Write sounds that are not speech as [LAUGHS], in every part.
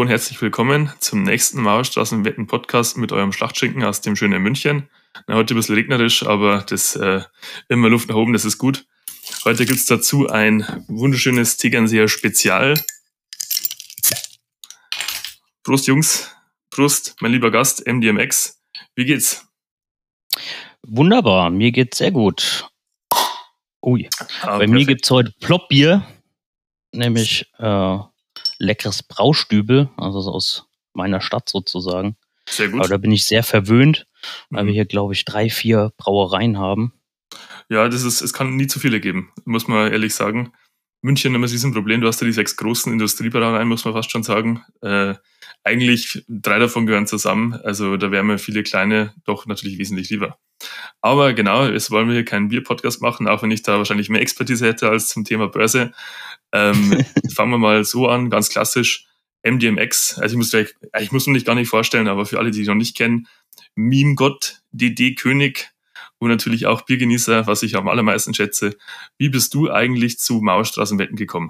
Hallo und herzlich willkommen zum nächsten Mauerstraßenwetten-Podcast mit eurem Schlachtschinken aus dem schönen München. Na, heute ein bisschen regnerisch, aber das äh, immer Luft nach oben, das ist gut. Heute gibt's dazu ein wunderschönes Tegernseer Spezial. Prost, Jungs. Prost, mein lieber Gast, MDMX. Wie geht's? Wunderbar, mir geht's sehr gut. Ui, Ah, bei mir perfekt. gibt's heute Ploppbier, nämlich äh, leckeres Braustübel, also so aus meiner Stadt sozusagen. Sehr gut. Aber da bin ich sehr verwöhnt, weil Mhm. wir hier, glaube ich, drei, vier Brauereien haben. Ja, das ist, es kann nie zu viele geben, muss man ehrlich sagen. München immer ist ein Problem, du hast ja die sechs großen Industriebrauereien, muss man fast schon sagen. Äh, eigentlich drei davon gehören zusammen, also da wären mir viele kleine doch natürlich wesentlich lieber. Aber genau, jetzt wollen wir hier keinen Bier-Podcast machen, auch wenn ich da wahrscheinlich mehr Expertise hätte als zum Thema Börse. Ähm, [LAUGHS] fangen wir mal so an, ganz klassisch. MDMX, also ich muss gleich, ich muss mich gar nicht vorstellen, aber für alle, die noch nicht kennen, Meme-Gott, DD-König und natürlich auch Biergenießer, was ich am allermeisten schätze. Wie bist du eigentlich zu Mauerstraßenwetten gekommen?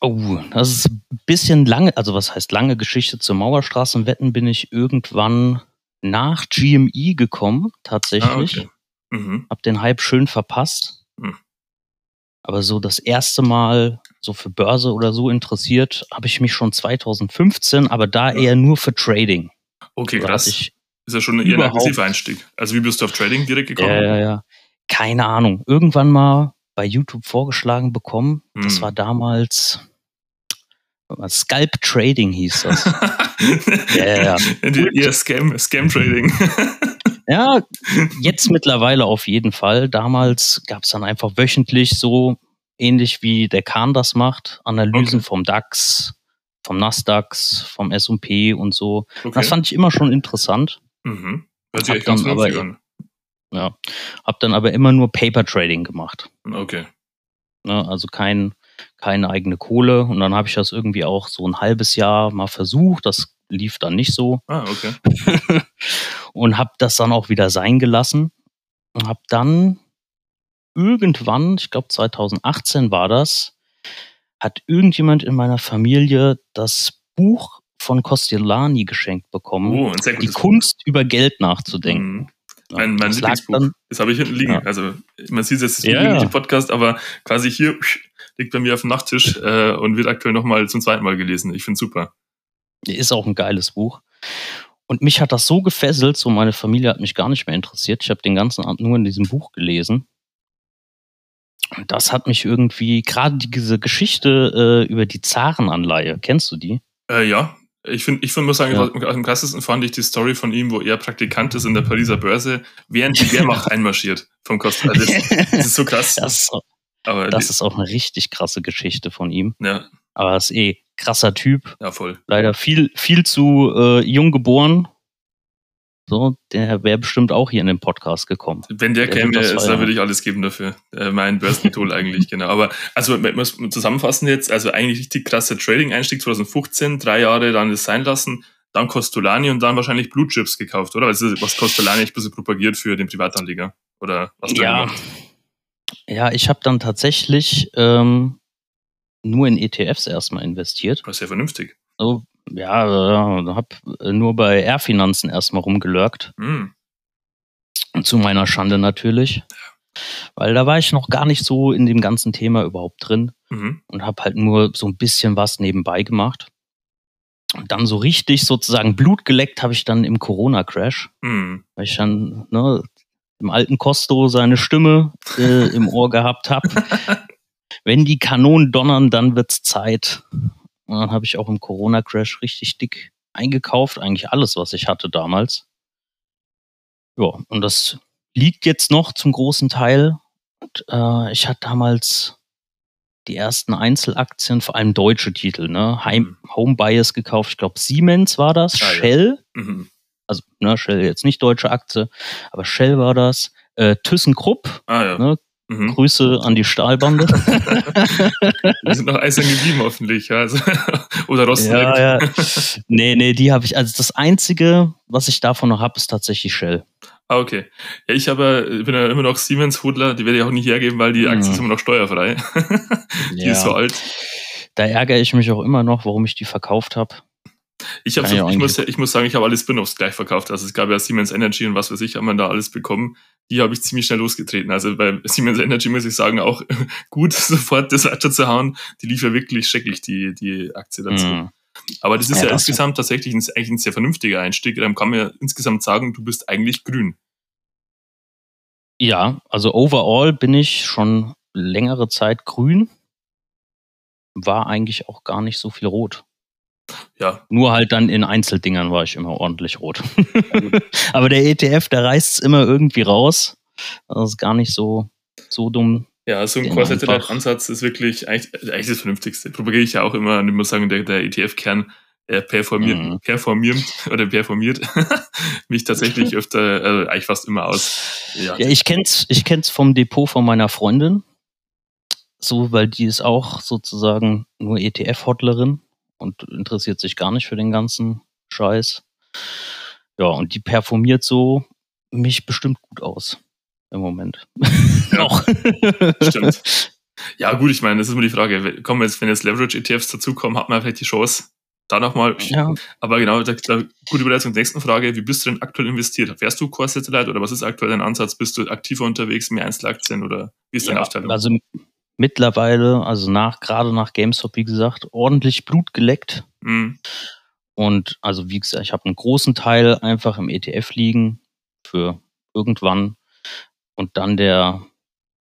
Oh, das ist ein bisschen lange, also was heißt lange Geschichte zur Mauerstraßenwetten bin ich irgendwann nach GME gekommen, tatsächlich. Ah, okay. Mhm. Hab den Hype schön verpasst. Aber so das erste Mal so für Börse oder so interessiert, habe ich mich schon 2015, aber da eher nur für Trading. Okay, Da krass. Ich, ist ja schon eher ein aggressiver Einstieg. Also wie bist du auf Trading direkt gekommen? ja, ja, ja. Keine Ahnung. Irgendwann mal bei YouTube vorgeschlagen bekommen. Das Hm. war damals Scalp Trading hieß das. [LAUGHS] Ja, ja, ja. Eher Scam, Scam Trading. [LAUGHS] Ja, jetzt mittlerweile auf jeden Fall. Damals gab es dann einfach wöchentlich so ähnlich wie der Kahn das macht, Analysen Okay. vom DAX, vom Nasdaq, vom S&P und so. Okay. Das fand ich immer schon interessant. mhm. Hört sich ganz dann aber vernünftig an. Ja, hab dann aber immer nur Paper Trading gemacht. Okay. Ne? Also kein, keine eigene Kohle. Und dann habe ich das irgendwie auch so ein halbes Jahr mal versucht. Das lief dann nicht so. Ah, okay. [LAUGHS] und habe das dann auch wieder sein gelassen und habe dann irgendwann, ich glaube 2018 war das, hat irgendjemand in meiner Familie das Buch von Costellani geschenkt bekommen. Oh, die gutes Buch. Kunst über Geld nachzudenken. Mhm. Mein, mein Das Lieblingsbuch. dann- Das habe ich hinten liegen. Ja. Also man sieht es, ist Ja, ein ja. Podcast, aber quasi hier liegt bei mir auf dem Nachttisch [LAUGHS] äh, und wird aktuell nochmal zum zweiten Mal gelesen. Ich finde super. Ist auch ein geiles Buch. Und mich hat das so gefesselt, so meine Familie hat mich gar nicht mehr interessiert. Ich habe den ganzen Abend nur in diesem Buch gelesen. Und das hat mich irgendwie, gerade diese Geschichte äh, über die Zarenanleihe, kennst du die? Äh, ja, ich finde, ich find, muss sagen, Ja. am krassesten fand ich die Story von ihm, wo er Praktikant ist in der Pariser Börse, während die Wehrmacht [LAUGHS] einmarschiert vom Kosten. Also das, das ist so krass. Das, aber das ist auch eine richtig krasse Geschichte von ihm. ja, Aber er ist eh krasser Typ. ja, voll. Leider viel, viel zu äh, jung geboren. So, der wäre bestimmt auch hier in den Podcast gekommen. Wenn der, Der käme, ist, da feiern. würde ich alles geben dafür. Äh, mein Börsentool [LAUGHS] eigentlich, genau. Aber also wenn wir es zusammenfassen jetzt, also eigentlich richtig krasser Trading-Einstieg 2015, drei Jahre dann das sein lassen, dann Costolani und dann wahrscheinlich Blue Chips gekauft, oder? Also was Costolani echt ein bisschen propagiert für den Privatanleger. Oder was du Ja, gemacht? ja ich habe dann tatsächlich ähm, nur in ETFs erstmal investiert. Das ist ja vernünftig. So, ja, äh, habe nur bei R-Finanzen erstmal rumgelurkt. Hm. Zu meiner Schande natürlich. Weil da war ich noch gar nicht so in dem ganzen Thema überhaupt drin Mhm. und habe halt nur so ein bisschen was nebenbei gemacht. Und dann so richtig sozusagen Blut geleckt habe ich dann im Corona-Crash, Hm. weil ich dann ne, im alten Costo seine Stimme äh, im Ohr gehabt habe. [LAUGHS] Wenn die Kanonen donnern, dann wird's Zeit. Und dann habe ich auch im Corona-Crash richtig dick eingekauft, eigentlich alles, was ich hatte damals. Ja, und das liegt jetzt noch zum großen Teil. Und, äh, ich hatte damals die ersten Einzelaktien, vor allem deutsche Titel, ne? Heim, Home Bias gekauft. Ich glaube, Siemens war das, Ah, ja. Shell, Mhm. also ne, Shell jetzt nicht deutsche Aktie, aber Shell war das. Äh, ThyssenKrupp, Ah ja. Ne? Mhm. Grüße an die Stahlbande. [LAUGHS] Wir sind noch eisern geblieben, hoffentlich. Ja. Also, [LAUGHS] oder Rosten. ja, ja. Nee, nee, die habe ich. Also das Einzige, was ich davon noch habe, ist tatsächlich Shell. Ah, okay. Ja, ich aber ich bin ja immer noch Siemens-Hudler, die werde ich auch nicht hergeben, weil die Aktie Mhm. ist immer noch steuerfrei. [LAUGHS] die ist so alt. da ärgere ich mich auch immer noch, warum ich die verkauft habe. Ich, hab's, ich, muss, ich muss sagen, ich habe alle Spin-offs gleich verkauft. Also es gab ja Siemens Energy und was weiß ich, haben wir da alles bekommen. Die habe ich ziemlich schnell losgetreten. Also bei Siemens Energy muss ich sagen, auch [LAUGHS] gut, sofort das weiterzuhauen. Die lief ja wirklich schrecklich, die, die Aktie dazu. Mhm. Aber das ist ja, ja das insgesamt tatsächlich ein, eigentlich ein sehr vernünftiger Einstieg. Dann kann man ja insgesamt sagen, du bist eigentlich grün. Ja, also overall bin ich schon längere Zeit grün. War eigentlich auch gar nicht so viel rot. Ja. Nur halt dann in Einzeldingern war ich immer ordentlich rot. [LAUGHS] Aber der ETF, der reißt es immer irgendwie raus. Das ist gar nicht so, so dumm. Ja, so ein Core-Satellite-Ansatz ist wirklich eigentlich, eigentlich das Vernünftigste. Propagiere ich ja auch immer und ich muss sagen, der, der ETF-Kern performiert, mhm. performiert [LAUGHS] oder performiert [LAUGHS] mich tatsächlich öfter, also eigentlich fast immer aus. Ja, ja ich kenn's, ich kenn's vom Depot von meiner Freundin. So, weil die ist auch sozusagen nur ETF-Hodlerin und interessiert sich gar nicht für den ganzen Scheiß. Ja, und die performiert so mich bestimmt gut aus im Moment. Ja, Stimmt. [LAUGHS] Ja, gut, ich meine, das ist immer die Frage. Kommen jetzt, wenn jetzt Leverage-ETFs dazukommen, hat man vielleicht die Chance, da nochmal. Ja. Aber genau, da, da, gute Überleitung zur nächsten Frage. Wie bist du denn aktuell investiert? Fährst du Core Satellite oder was ist aktuell dein Ansatz? Bist du aktiver unterwegs, mehr Einzelaktien oder wie ist deine ja, Aufteilung? Also mittlerweile, also nach, gerade nach GameStop, wie gesagt, ordentlich Blut geleckt. Mhm. Und also wie gesagt, ich habe einen großen Teil einfach im ETF liegen für irgendwann. Und dann der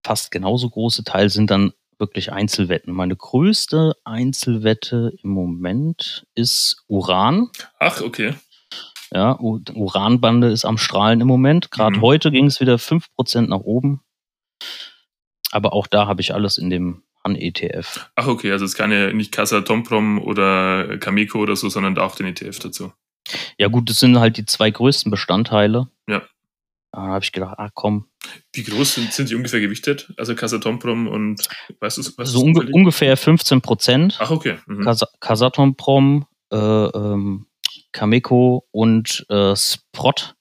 fast genauso große Teil sind dann wirklich Einzelwetten. Meine größte Einzelwette im Moment ist Uran. Ach, okay. Ja, Uranbande ist am Strahlen im Moment. Gerade mhm. heute ging es wieder 5% nach oben. Aber auch da habe ich alles in dem Han-ETF. Ach, okay, also es ist keine, nicht Casa Tomprom oder Kameko oder so, sondern auch den ETF dazu. Ja, gut, das sind halt die zwei größten Bestandteile. Ja. Da habe ich gedacht, ah komm. Wie groß sind, sind die ungefähr gewichtet? Also Casatomprom und weißt du was? So unge ungefähr 15 Prozent. Ach, okay. Mhm. Casatomprom, äh, ähm, Cameco und äh, Sprott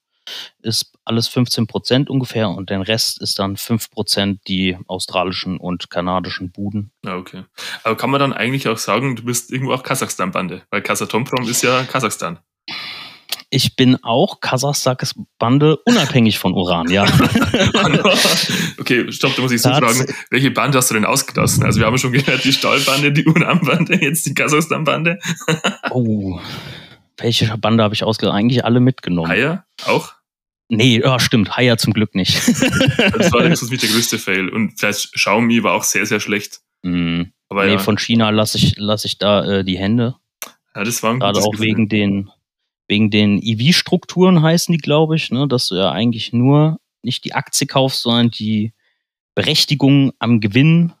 ist alles 15 Prozent ungefähr und den Rest ist dann 5 Prozent die australischen und kanadischen Buden. Ja, ah, okay. Aber kann man dann eigentlich auch sagen, du bist irgendwo auch Kasachstan-Bande? Weil Kasatomprom ist ja Kasachstan. Ich bin auch Kasachstans Bande unabhängig von Uran, ja. [LAUGHS] okay, stopp, da muss ich so fragen, welche Bande hast du denn ausgelassen? Also wir haben schon gehört, die Stahlbande, die Uran-Bande, jetzt die Kasachstan-Bande. oh, welche Bande habe ich ausgelassen? Eigentlich alle mitgenommen. Haier auch? Nee, oh, stimmt, Haier zum Glück nicht. [LAUGHS] das war das mit der größte Fail. Und vielleicht Xiaomi war auch sehr, sehr schlecht. Mm. Aber nee, ja. von China lasse ich, lass ich da äh, die Hände. Ja, das war ein Gerade auch Gefühl. wegen den wegen den EV-Strukturen heißen die, glaube ich, ne, dass du ja eigentlich nur nicht die Aktie kaufst, sondern die Berechtigung am Gewinn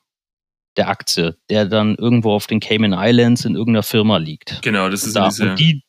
der Aktie, der dann irgendwo auf den Cayman Islands in irgendeiner Firma liegt. Genau, das ist da, diese, und die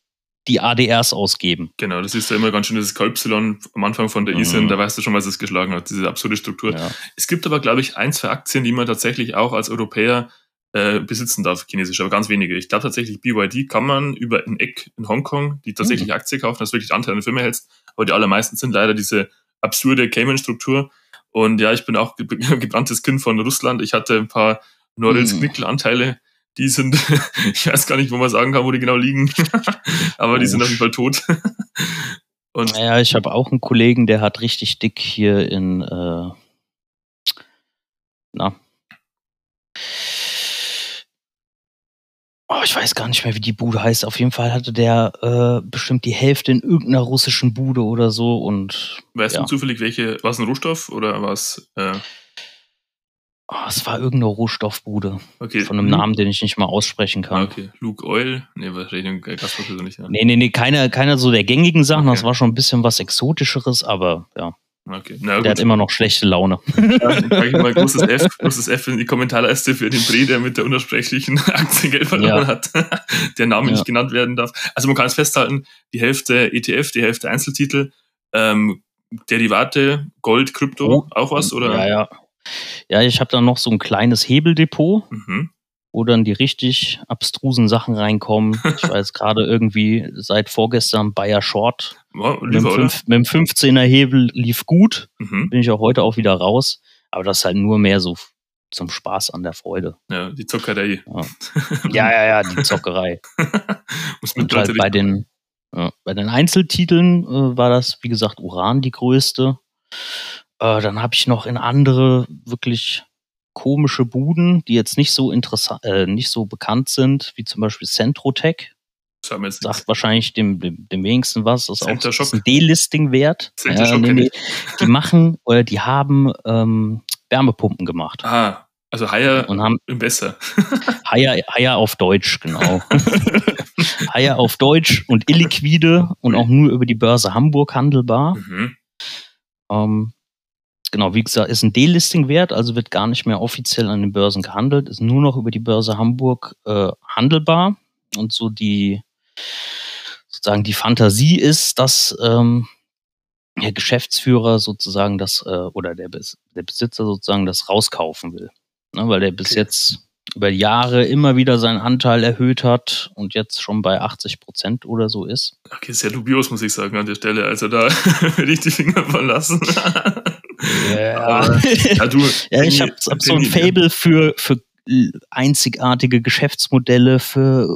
die ADRs ausgeben. Genau, das ist ja immer ganz schön dieses Kalpsilon am Anfang von der mhm. ISIN, da weißt du schon, was es geschlagen hat, diese absurde Struktur. Ja. Es gibt aber, glaube ich, ein, zwei Aktien, die man tatsächlich auch als Europäer äh, besitzen darf, chinesisch, aber ganz wenige. Ich glaube tatsächlich, BYD kann man über ein Eck in Hongkong, die tatsächlich mhm. Aktie kaufen, dass wirklich Anteil an der Firma hältst, aber die allermeisten sind leider diese absurde Cayman-Struktur. Und ja, ich bin auch [LAUGHS] gebranntes Kind von Russland. Ich hatte ein paar Norilsk-Nickel-Anteile, die sind, [LAUGHS] ich weiß gar nicht, wo man sagen kann, wo die genau liegen, [LAUGHS] aber oh. die sind auf jeden Fall tot. [LAUGHS] Und naja, ich habe auch einen Kollegen, der hat richtig dick hier in, äh, na, Oh, ich weiß gar nicht mehr, wie die Bude heißt. Auf jeden Fall hatte der äh, bestimmt die Hälfte in irgendeiner russischen Bude oder so. Und weißt ja. du zufällig, welche? War es ein Rohstoff oder was? Äh oh, es war irgendeine Rohstoffbude. Okay. Von einem. Namen, den ich nicht mal aussprechen kann. Ah, okay. Luke Oil? Nee, wahrscheinlich Gasverschlüssel nicht. Ja. Nee, nee, nee, keine, keine so der gängigen Sachen. Okay. Das war schon ein bisschen was Exotischeres, aber ja. Okay. Na, der hat immer noch schlechte Laune. [LAUGHS] Ja, dann ich mal großes F, großes F in die Kommentarleiste für den Bre, der mit der unersprechlichen [LAUGHS] Aktiengeld verloren ja. hat, [LAUGHS] der Name ja. nicht genannt werden darf. Also man kann es festhalten, die Hälfte ETF, die Hälfte Einzeltitel, ähm, Derivate, Gold, Krypto, oh, auch was, oder? Ja, ja. Ja, ich habe da noch so ein kleines Hebeldepot. Mhm wo dann die richtig abstrusen Sachen reinkommen. Ich weiß gerade irgendwie seit vorgestern Bayer Short. Ja, mit, dem fünf, mit, dem 15er Hebel lief gut. Mhm. Bin ich auch heute auch wieder raus. Aber das ist halt nur mehr so zum Spaß an der Freude. Ja, die Zockerei. Ja, ja, ja, ja die Zockerei. [LAUGHS] Und halt bei den, ja, bei den Einzeltiteln äh, war das, wie gesagt, Uran die größte. Äh, dann habe ich noch in andere wirklich komische Buden, die jetzt nicht so interessant, äh, nicht so bekannt sind, wie zum Beispiel Centrotech. Jetzt Sagt wahrscheinlich dem, dem, dem wenigsten was. Das ist auch Center das Shock. ist ein D-Listing wert. Shock nee, nee. Die machen oder die haben ähm, Wärmepumpen gemacht Ah, also Haier und haben im Besser. [LAUGHS] Haier, Haier auf Deutsch, genau. [LAUGHS] Haier auf Deutsch und illiquide und auch nur über die Börse Hamburg handelbar. mhm. Ähm, genau, wie gesagt, ist ein D-Listing wert, also wird gar nicht mehr offiziell an den Börsen gehandelt, ist nur noch über die Börse Hamburg äh, handelbar. Und so die, sozusagen die Fantasie ist, dass ähm, der Geschäftsführer sozusagen das, äh, oder der, Bes der Besitzer sozusagen das rauskaufen will. Ne, weil der bis Okay. jetzt über Jahre immer wieder seinen Anteil erhöht hat und jetzt schon bei 80 Prozent oder so ist. Okay, sehr dubios, muss ich sagen, an der Stelle. Also da [LAUGHS] würde ich die Finger verlassen. Aber, ja, du, [LAUGHS] Ja, ich habe hab so ein Fable für, für einzigartige Geschäftsmodelle, für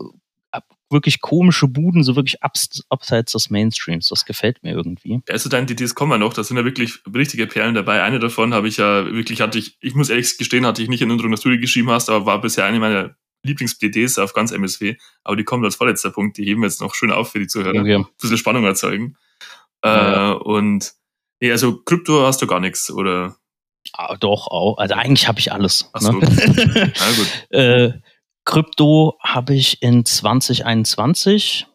wirklich komische Buden, so wirklich abs, abseits des Mainstreams. Das gefällt mir irgendwie. Also deine DDs kommen ja noch, da sind ja wirklich richtige Perlen dabei. Eine davon habe ich ja wirklich, hatte ich, ich muss ehrlich gestehen, hatte ich nicht in unserer Studie geschrieben hast, aber war bisher eine meiner Lieblings-DDs auf ganz MSW. Aber die kommen als vorletzter Punkt, die heben wir jetzt noch schön auf für die Zuhörer. Okay. Ein bisschen Spannung erzeugen. Ja. Äh, und nee, also Krypto hast du gar nichts, oder? Ah, doch, auch. Also eigentlich habe ich alles. Ach so. Ne? [LAUGHS] Na gut. äh, Krypto habe ich in 2021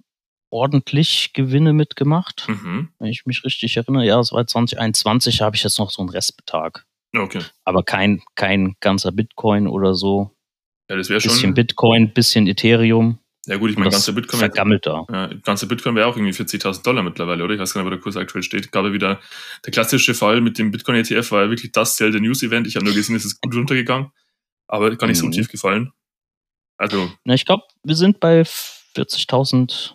ordentlich Gewinne mitgemacht. Mhm. Wenn ich mich richtig erinnere, ja, es war 2021, habe ich jetzt noch so einen Restbetrag. Okay. Aber kein, kein ganzer Bitcoin oder so. Ja, das wäre Bisschen schon. Bitcoin, bisschen Ethereum. Ja gut, ich meine, das ganzer Bitcoin. vergammelt da. Ja, ganze Bitcoin wäre auch irgendwie 40.000 Dollar mittlerweile, oder? Ich weiß gar nicht, wo der Kurs aktuell steht. Ja wieder der klassische Fall mit dem Bitcoin-ETF, war ja wirklich das der News-Event. Ich habe nur gesehen, es ist gut [LAUGHS] runtergegangen, aber gar nicht so Mhm. tief gefallen. Also, Na, ich glaube, wir sind bei 40.000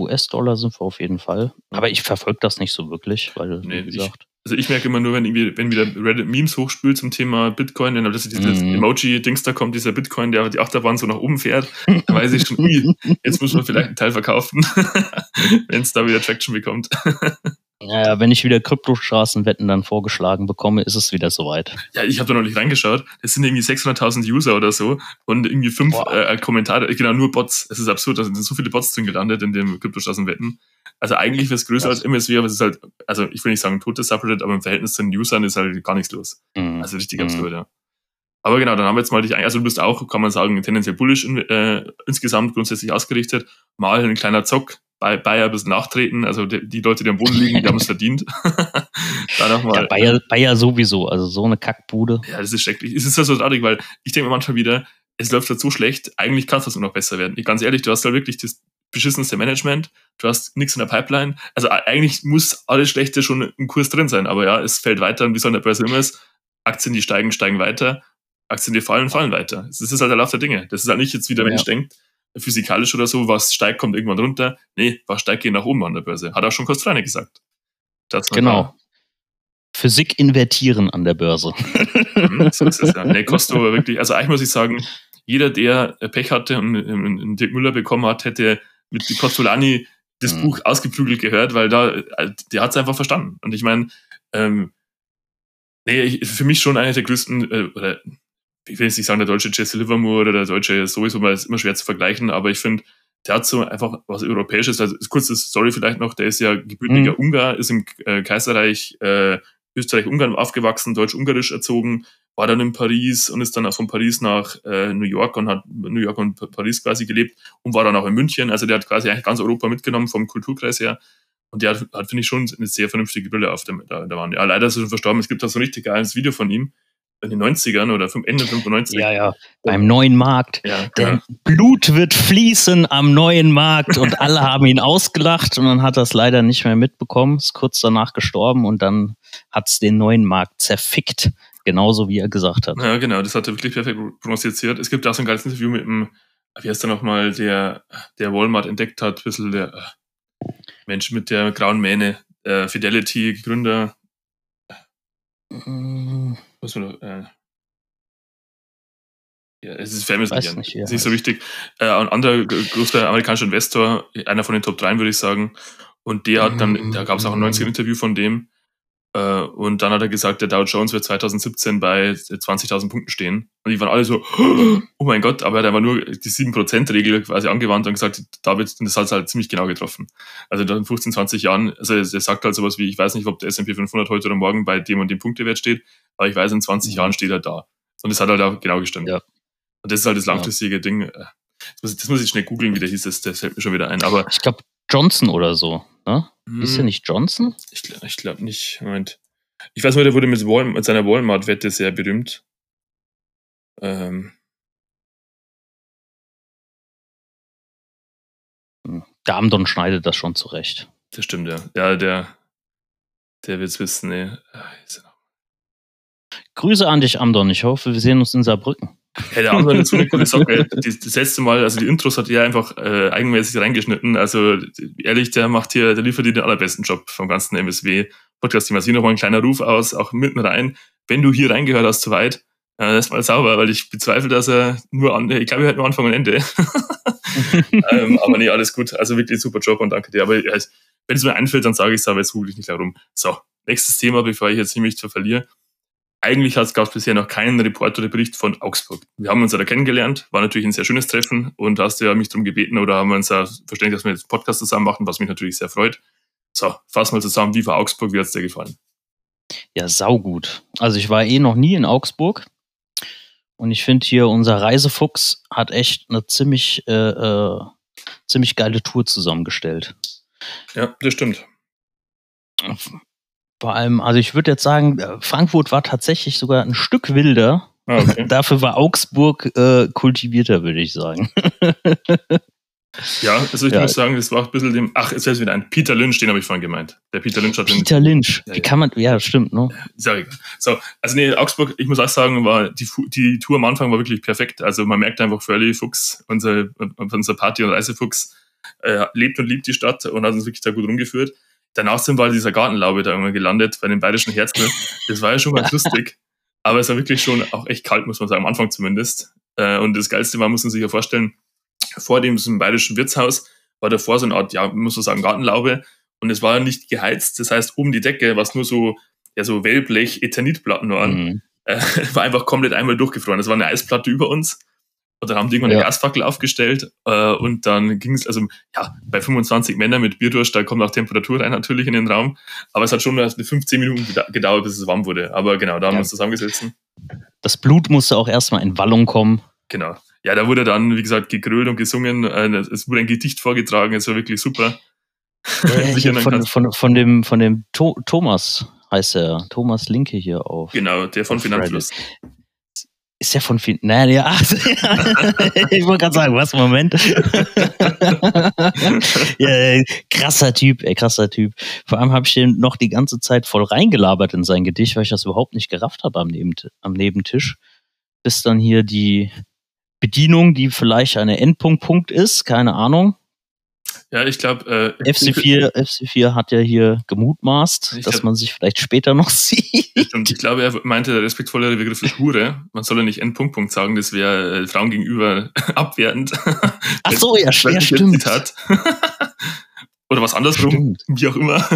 US-Dollar sind wir auf jeden Fall. Aber ich verfolge das nicht so wirklich, weil, Nee, wie ich- gesagt, also ich merke immer nur, wenn, irgendwie, wenn wieder Reddit Memes hochspült zum Thema Bitcoin, wenn das dieses Mhm. Emoji-Dings da kommt, dieser Bitcoin, der die Achterbahn so nach oben fährt, dann weiß ich schon, ui, jetzt muss man vielleicht einen Teil verkaufen, [LAUGHS] wenn es da wieder Traction bekommt. [LAUGHS] naja, wenn ich wieder Kryptostraßenwetten dann vorgeschlagen bekomme, ist es wieder soweit. Ja, ich habe da noch nicht reingeschaut. Das sind irgendwie 600.000 User oder so und irgendwie fünf Boah. äh, Kommentare. Genau, nur Bots. Es ist absurd, da sind so viele Bots drin gelandet in dem Kryptostraßenwetten. Also eigentlich wäre es größer Krass. als MSW, aber es ist halt, also ich will nicht sagen totes Subreddit, aber im Verhältnis zu den Usern ist halt gar nichts los. Mhm. Also richtig Mhm. absurd, ja. Aber genau, dann haben wir jetzt mal dich, also du bist auch, kann man sagen, tendenziell bullish in, äh, insgesamt grundsätzlich ausgerichtet. Mal ein kleiner Zock, Bayer ein bisschen nachtreten, also die, die Leute, die am Boden liegen, die haben es [LAUGHS] verdient. [LAUGHS] dann nochmal. Ja, Bayer, Bayer sowieso, also so eine Kackbude. Ja, das ist schrecklich. Es ist ja so traurig, weil ich denke mir manchmal wieder, es läuft halt so schlecht, eigentlich kann es nur noch besser werden. Ich, ganz ehrlich, du hast halt wirklich das beschissenste Management, du hast nichts in der Pipeline. Also eigentlich muss alles Schlechte schon im Kurs drin sein, aber ja, es fällt weiter und wie so an der Börse immer ist, Aktien, die steigen, steigen weiter, Aktien, die fallen, fallen weiter. Das ist halt der Lauf der Dinge. Das ist halt nicht jetzt, wie der Ja. Mensch denkt, physikalisch oder so, was steigt, kommt irgendwann runter. Nee, was steigt, geht nach oben an der Börse. Hat auch schon Kostreine gesagt. Man Genau. Physik invertieren an der Börse. Mhm, so ist es ja. Nee, [LAUGHS] kostet aber wirklich, also eigentlich muss ich sagen, jeder, der Pech hatte und einen Dirk Müller bekommen hat, hätte mit Costolani das Mhm. Buch ausgeprügelt gehört, weil da, äh, der hat es einfach verstanden. Und ich meine, ähm, nee, ich, für mich schon einer der größten, äh, oder ich will jetzt nicht sagen, der deutsche Jesse Livermore oder der deutsche sowieso, weil es immer schwer zu vergleichen, aber ich finde, der hat so einfach was Europäisches, also kurzes Story vielleicht noch, der ist ja gebürtiger Mhm. Ungar, ist im äh, Kaiserreich äh, Österreich-Ungarn aufgewachsen, deutsch-ungarisch erzogen, war dann in Paris und ist dann auch von Paris nach äh, New York und hat New York und Pa- Paris quasi gelebt und war dann auch in München. Also der hat quasi eigentlich ganz Europa mitgenommen vom Kulturkreis her. Und der hat, hat finde ich, schon eine sehr vernünftige Brille auf der, da, da waren. Ja, leider ist er schon verstorben. Es gibt auch so ein richtig geiles Video von ihm in den 90ern oder vom Ende 95. Ja, ja. Beim neuen Markt. ja genau. Blut wird fließen am neuen Markt und alle haben ihn ausgelacht und dann hat er es leider nicht mehr mitbekommen, ist kurz danach gestorben und dann hat es den neuen Markt zerfickt, genauso wie er gesagt hat. Ja, genau, das hat er wirklich perfekt prognostiziert. Es gibt auch so ein geiles Interview mit dem, wie heißt der nochmal, der, der Walmart entdeckt hat, ein bisschen der äh, Mensch mit der grauen Mähne, äh, Fidelity, Gründer, Mm, war noch, äh, Ja, es ist Famous nicht, nicht, ja. ist nicht so wichtig. Äh, ein anderer großer amerikanischer Investor, einer von den Top 3, würde ich sagen. Und der hat dann, da gab es auch ein 90 Interview von dem, äh, und dann hat er gesagt, der Dow Jones wird 2017 bei 20.000 Punkten stehen. Und die waren alle so, oh mein Gott, aber er hat einfach nur die 7%-Regel quasi angewandt und gesagt, David, das hat es halt ziemlich genau getroffen. Also in 15, 20 Jahren, also er sagt halt sowas wie, ich weiß nicht, ob der S&P 500 heute oder morgen bei dem und dem Punktewert steht, aber ich weiß, in 20 mhm. Jahren steht er da. Und das hat halt auch genau gestimmt. Ja. Und das ist halt das langfristige ja. Ding. Das muss, das muss, ich schnell googeln, wie der hieß, das, das fällt mir schon wieder ein. Aber ich glaube, Johnson oder so, ne? Hm, ist er nicht Johnson? Ich, ich glaube nicht. Moment. Ich weiß nur, der wurde mit, Wal mit seiner Walmart-Wette sehr berühmt. Ähm. Hm, der Amdon schneidet das schon zurecht. Das stimmt, ja. Ja, der, der wird's wissen, ne. Grüße an dich, Amdon. Ich hoffe, wir sehen uns in Saarbrücken. Ja, der Amdon ist so eine coole Sache. Das letzte Mal, also die Intros hat er einfach äh, eigenmäßig reingeschnitten. Also ehrlich, der macht hier, der liefert dir den allerbesten Job vom ganzen MSW. Podcast-Team. Also hier nochmal ein kleiner Ruf aus, auch mitten rein. Wenn du hier reingehört hast, zu weit, äh, das ist mal sauber, weil ich bezweifle, dass er nur an, ich glaube, er hat nur Anfang und Ende. [LAUGHS] [LAUGHS] ähm, aber nee, alles gut. Also wirklich super Job und danke dir. Aber ja, wenn es mir einfällt, dann sage ich es, aber jetzt google ich nicht herum. So, nächstes Thema, bevor ich jetzt ziemlich zu verliere. Eigentlich gab es bisher noch keinen Report oder Bericht von Augsburg. Wir haben uns ja da kennengelernt, war natürlich ein sehr schönes Treffen und hast ja mich darum gebeten oder haben wir uns ja verständigt, dass wir jetzt Podcast zusammen machen, was mich natürlich sehr freut. So, fass mal zusammen, wie war Augsburg, wie hat es dir gefallen? Ja, saugut. Also ich war eh noch nie in Augsburg. Und ich finde hier, unser Reisefuchs hat echt eine ziemlich, äh, äh, ziemlich geile Tour zusammengestellt. Ja, das stimmt. Vor allem, also ich würde jetzt sagen, äh, Frankfurt war tatsächlich sogar ein Stück wilder. Ah, okay. [LAUGHS] Dafür war Augsburg äh, kultivierter, würde ich sagen. [LAUGHS] Ja, also ich ja. muss sagen, das war auch ein bisschen dem. Ach, jetzt fällt wieder ein. Peter Lynch, den habe ich vorhin gemeint. Der Peter Lynch hat Peter Lynch, ja, wie kann man. Ja, stimmt, ne? Ist ja egal. So, also nee, Augsburg, ich muss auch sagen, war die, die Tour am Anfang war wirklich perfekt. Also man merkt einfach, Furley Fuchs, unser, unser Party- und Reisefuchs, äh, lebt und liebt die Stadt und hat uns wirklich da gut rumgeführt. Danach sind wir halt dieser Gartenlaube da irgendwann gelandet, bei den bayerischen Herzl. Das war ja schon ganz [LAUGHS] lustig. Aber es war wirklich schon auch echt kalt, muss man sagen, am Anfang zumindest. Äh, und das Geilste war, muss man sich ja vorstellen, vor dem bayerischen Wirtshaus war davor so eine Art, ja, muss man sagen, Gartenlaube. Und es war nicht geheizt. Das heißt, oben die Decke, was nur so, ja, so Wellblech, Eternitplatten waren, mhm. äh, [LAUGHS] war einfach komplett einmal durchgefroren. Es war eine Eisplatte über uns. Und dann haben die irgendwann ja. eine Gasfackel aufgestellt äh, und dann ging es, also ja, bei 25 Männern mit Bierdurst, da kommt auch Temperatur rein natürlich in den Raum. Aber es hat schon 15 Minuten gedauert, bis es warm wurde. Aber genau, da haben ja. wir uns zusammengesetzt. Das Blut musste auch erstmal in Wallung kommen. Genau ja, da wurde dann, wie gesagt, gegrölt und gesungen. Äh, es wurde ein Gedicht vorgetragen, es war wirklich super. [LAUGHS] Ja, von, von, von, dem, von dem to Thomas heißt er, Thomas Linke hier auf. Genau, der von Finanzfluss. Ist der von Fin Nein, ja, [LAUGHS] ich wollte gerade sagen, was, Moment. [LAUGHS] ja, krasser Typ, ey, krasser Typ. Vor allem habe ich den noch die ganze Zeit voll reingelabert in sein Gedicht, weil ich das überhaupt nicht gerafft habe am, Nebent am Nebentisch. Bis dann hier die, Bedienung, die vielleicht eine Endpunkt-Punkt ist, keine Ahnung. Ja, ich glaube. Äh, FC4, FC4 hat ja hier gemutmaßt, dass glaub, man sich vielleicht später noch [LAUGHS] sieht. Und ich glaube, er meinte, der respektvollere Begriff ist Hure. Man soll ja nicht Endpunkt Punkt sagen, das wäre äh, Frauen gegenüber [LAUGHS] abwertend. Ach so, ja, ja stimmt. Hat. [LAUGHS] Oder was andersrum, stimmt. wie auch immer.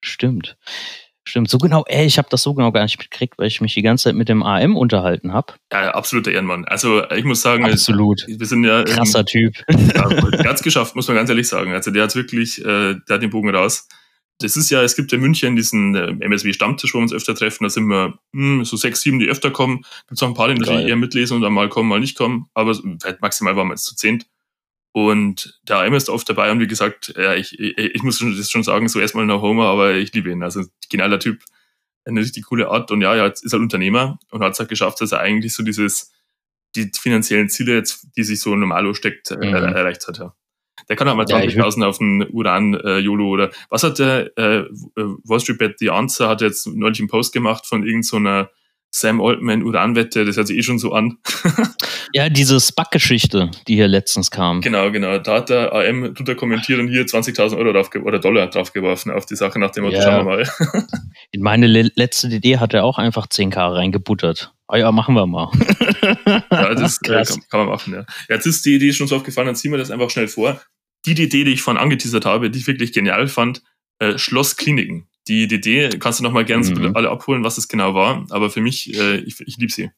stimmt. Stimmt, so genau, ey, ich habe das so genau gar nicht mitgekriegt, weil ich mich die ganze Zeit mit dem AM unterhalten habe. Ja, absoluter Ehrenmann. Also ich muss sagen, absolut. Wir sind ja krasser ähm, Typ. Ja, hat's geschafft, muss man ganz ehrlich sagen. Also der hat wirklich, äh, der hat den Bogen raus. Das ist ja, es gibt in München diesen äh, MSW-Stammtisch, wo wir uns öfter treffen. Da sind wir mh, hm, so sechs, sieben, die öfter kommen. Gibt auch ein paar, die natürlich eher mitlesen und dann mal kommen, mal nicht kommen. Aber vielleicht maximal waren wir jetzt zu zehnt. Und der AM ist oft dabei und wie gesagt, ja, ich, ich, ich muss schon, das schon sagen, so erstmal noch Homer, aber ich liebe ihn. Also genialer Typ, eine richtig coole Art und ja, er ist halt Unternehmer und hat es halt geschafft, dass er eigentlich so dieses, die finanziellen Ziele jetzt, die sich so normal steckt, äh, mhm. erreicht hat, ja. Der kann halt mal 20.000 ja, auf den Uran-YOLO äh, oder was hat der äh, Wall Street Bet The Answer hat jetzt neulich einen Post gemacht von irgendeiner so Sam Altman Uranwette, das hört sich eh schon so an. [LAUGHS] ja, diese SPAC-Geschichte, die hier letztens kam. Genau, genau. Da hat der AM drunter kommentiert und hier 20.000 Euro drauf oder Dollar draufgeworfen auf die Sache nach dem Motto, ja. schauen wir mal. [LAUGHS] In meine letzte DD hat er auch einfach 10k reingebuttert. Ah ja, machen wir mal. [LAUGHS] ja, das äh, kann, kann, man machen, ja. Jetzt ist die Idee schon so aufgefallen, dann ziehen wir das einfach schnell vor. Die Idee, die ich vorhin angeteasert habe, die ich wirklich genial fand, äh, Schlosskliniken. Die Idee kannst du noch mal gerne mhm. alle abholen, was es genau war, aber für mich, äh, ich, ich liebe sie.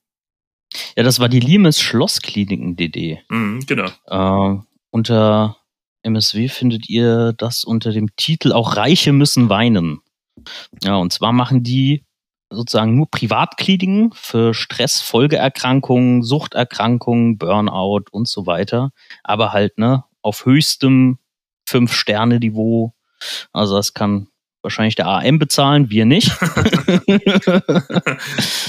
Ja, das war die Limes Schlosskliniken-DD. Mhm, genau. Äh, unter MSW findet ihr das unter dem Titel Auch Reiche müssen weinen. Ja, und zwar machen die sozusagen nur Privatkliniken für Stress, Folgeerkrankungen, Suchterkrankungen, Burnout und so weiter. Aber halt, ne, auf höchstem Fünf-Sterne-Niveau. Also das kann wahrscheinlich der AM bezahlen, wir nicht. [LAUGHS]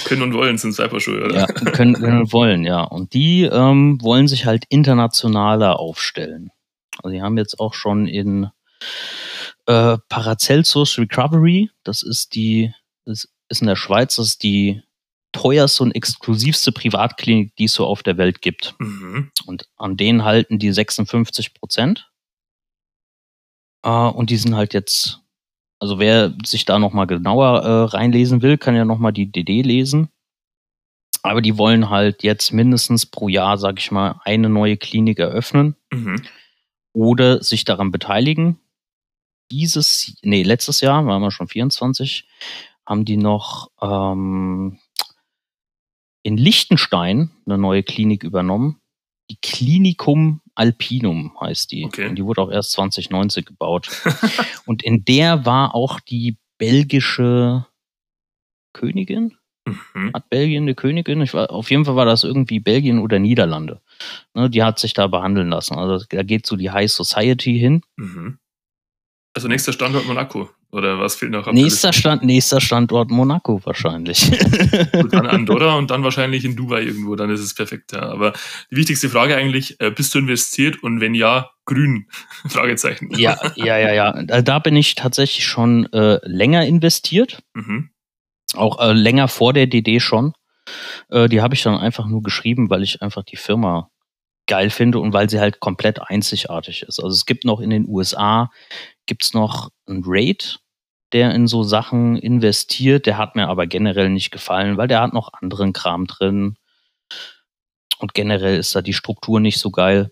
können und wollen sind Cyberschuhe, oder? Ja, können, können und wollen, ja. Und die ähm, wollen sich halt internationaler aufstellen. Also die haben jetzt auch schon in äh, Paracelsus Recovery, das ist die, das ist in der Schweiz, das ist die teuerste und exklusivste Privatklinik, die es so auf der Welt gibt. Mhm. Und an denen halten die 56 Prozent. Äh, und die sind halt jetzt, also wer sich da nochmal genauer äh, reinlesen will, kann ja nochmal die DD lesen. Aber die wollen halt jetzt mindestens pro Jahr, sag ich mal, eine neue Klinik eröffnen mhm. oder sich daran beteiligen. Dieses, nee, letztes Jahr, waren wir schon 24, haben die noch ähm, in Liechtenstein eine neue Klinik übernommen. Die Klinikum Alpinum heißt die. Okay. Und die wurde auch erst 2090 gebaut. [LAUGHS] und in der war auch die belgische Königin. Mhm. Hat Belgien eine Königin? Ich war, auf jeden Fall war das irgendwie Belgien oder Niederlande. Ne, die hat sich da behandeln lassen. Also da geht so die High Society hin. Mhm. Also nächster Standort Monaco. Oder was fehlt noch? Nächster, Stand, nächster Standort Monaco wahrscheinlich. Gut, dann [LAUGHS] Andorra und dann wahrscheinlich in Dubai irgendwo, dann ist es perfekt. Ja. Aber die wichtigste Frage eigentlich, äh, bist du investiert und wenn ja, grün? [LAUGHS] Fragezeichen. Ja, ja, ja, ja. Da bin ich tatsächlich schon äh, länger investiert. Mhm. Auch äh, länger vor der DD schon. Äh, die habe ich dann einfach nur geschrieben, weil ich einfach die Firma geil finde und weil sie halt komplett einzigartig ist. Also es gibt noch in den USA gibt es noch einen Raid, der in so Sachen investiert. Der hat mir aber generell nicht gefallen, weil der hat noch anderen Kram drin. Und generell ist da die Struktur nicht so geil.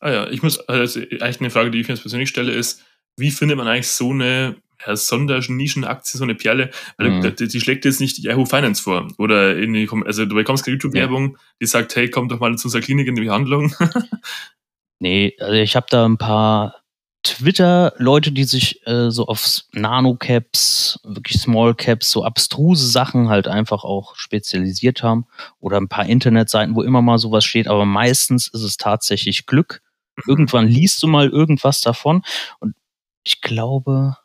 Ah ja, ich muss, also eigentlich eine Frage, die ich mir jetzt persönlich stelle, ist, wie findet man eigentlich so eine ja, Sondernischenaktie, so eine Perle? Mhm. die, die, schlägt jetzt nicht Yahoo Finance vor. Oder in die, also du bekommst keine YouTube-Werbung, ja. die sagt, hey, komm doch mal zu unserer Klinik in die Behandlung. [LAUGHS] nee, also ich habe da ein paar Twitter-Leute, die sich äh, so auf Nano-Caps, wirklich Small-Caps, so abstruse Sachen halt einfach auch spezialisiert haben. Oder ein paar Internetseiten, wo immer mal sowas steht, aber meistens ist es tatsächlich Glück. [LAUGHS] Irgendwann liest du mal irgendwas davon. Und ich glaube,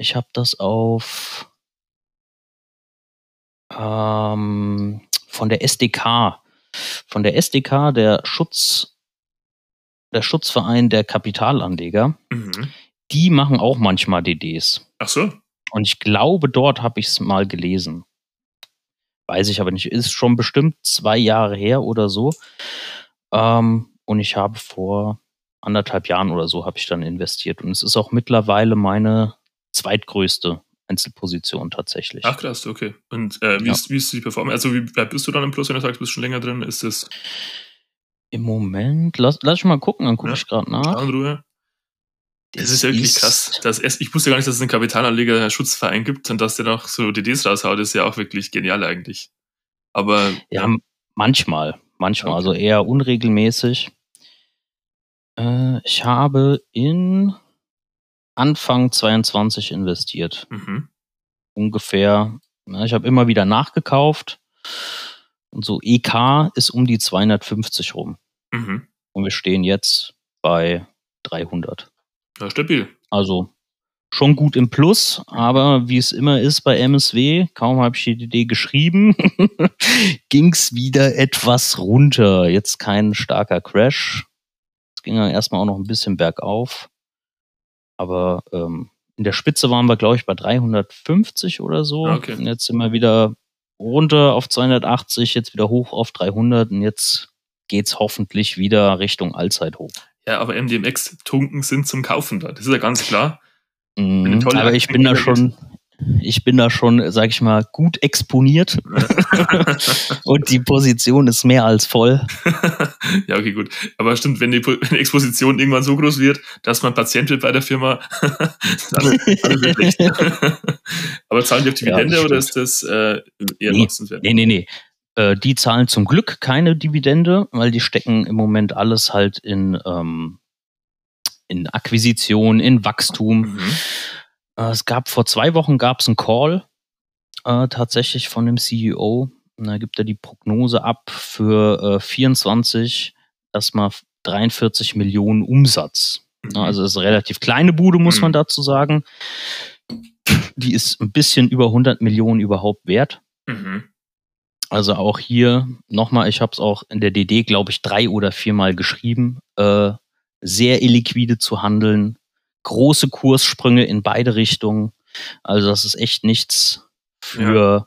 ich habe das auf ähm, von der SDK. Von der SDK, der Schutz der Schutzverein der Kapitalanleger, mhm. die machen auch manchmal DDs. Ach so. Und ich glaube, dort habe ich es mal gelesen. Weiß ich aber nicht. Ist schon bestimmt zwei Jahre her oder so. Ähm, und ich habe vor anderthalb Jahren oder so habe ich dann investiert. Und es ist auch mittlerweile meine zweitgrößte Einzelposition tatsächlich. Ach krass, okay. Und äh, wie, ja. ist, wie ist die Performance? Also wie bist du dann im Plus, wenn du sagst, du bist schon länger drin? Ist das im Moment, lass, lass ich mal gucken, dann gucke ja, ich gerade nach. Ruhe. Das, das ist wirklich ist krass. Das erst, ich wusste gar nicht, dass es einen Kapitalanleger-Schutzverein gibt und dass der noch so DDs raushaut, ist ja auch wirklich genial eigentlich. Aber. Ja, ja. manchmal. Manchmal, okay. also eher unregelmäßig. Äh, ich habe in Anfang 22 investiert. Mhm. Ungefähr. Ja, ich habe immer wieder nachgekauft. Und so EK ist um die 250 rum. Mhm. Und wir stehen jetzt bei 300. Ja, stabil. Also schon gut im Plus, aber wie es immer ist bei MSW, kaum habe ich die Idee geschrieben, [LAUGHS] ging es wieder etwas runter. Jetzt kein starker Crash. Es ging dann erstmal auch noch ein bisschen bergauf. Aber ähm, in der Spitze waren wir, glaube ich, bei 350 oder so. Okay. Und jetzt sind wir wieder runter auf 280, jetzt wieder hoch auf 300 und jetzt geht's hoffentlich wieder Richtung Allzeithoch. Ja, aber MDMX-Tunken sind zum Kaufen da. Das ist ja ganz klar. Mm, aber ich bin da schon, ich bin da schon, sag ich mal, gut exponiert. [LAUGHS] und die Position ist mehr als voll. [LAUGHS] ja, okay, gut. Aber stimmt, wenn die, wenn die, Exposition irgendwann so groß wird, dass man Patient wird bei der Firma, [LAUGHS] dann, dann wird Aber zahlen die auf Dividende ja, oder ist das äh, eher nee, Nee, nee, nee. Äh, die zahlen zum Glück keine Dividende, weil die stecken im Moment alles halt in, ähm, in Akquisition, in Wachstum. Mhm. Äh, es gab vor zwei Wochen gab es einen Call äh, tatsächlich von dem CEO. Und da gibt er die Prognose ab für äh, 24 erstmal 43 Millionen Umsatz. Mhm. Also das ist eine relativ kleine Bude, muss mhm. man dazu sagen. Die ist ein bisschen über 100 Millionen überhaupt wert. Mhm. Also auch hier nochmal, ich habe es auch in der DD, glaube ich, drei oder viermal geschrieben, äh, sehr illiquide zu handeln, große Kurssprünge in beide Richtungen. Also das ist echt nichts für ja.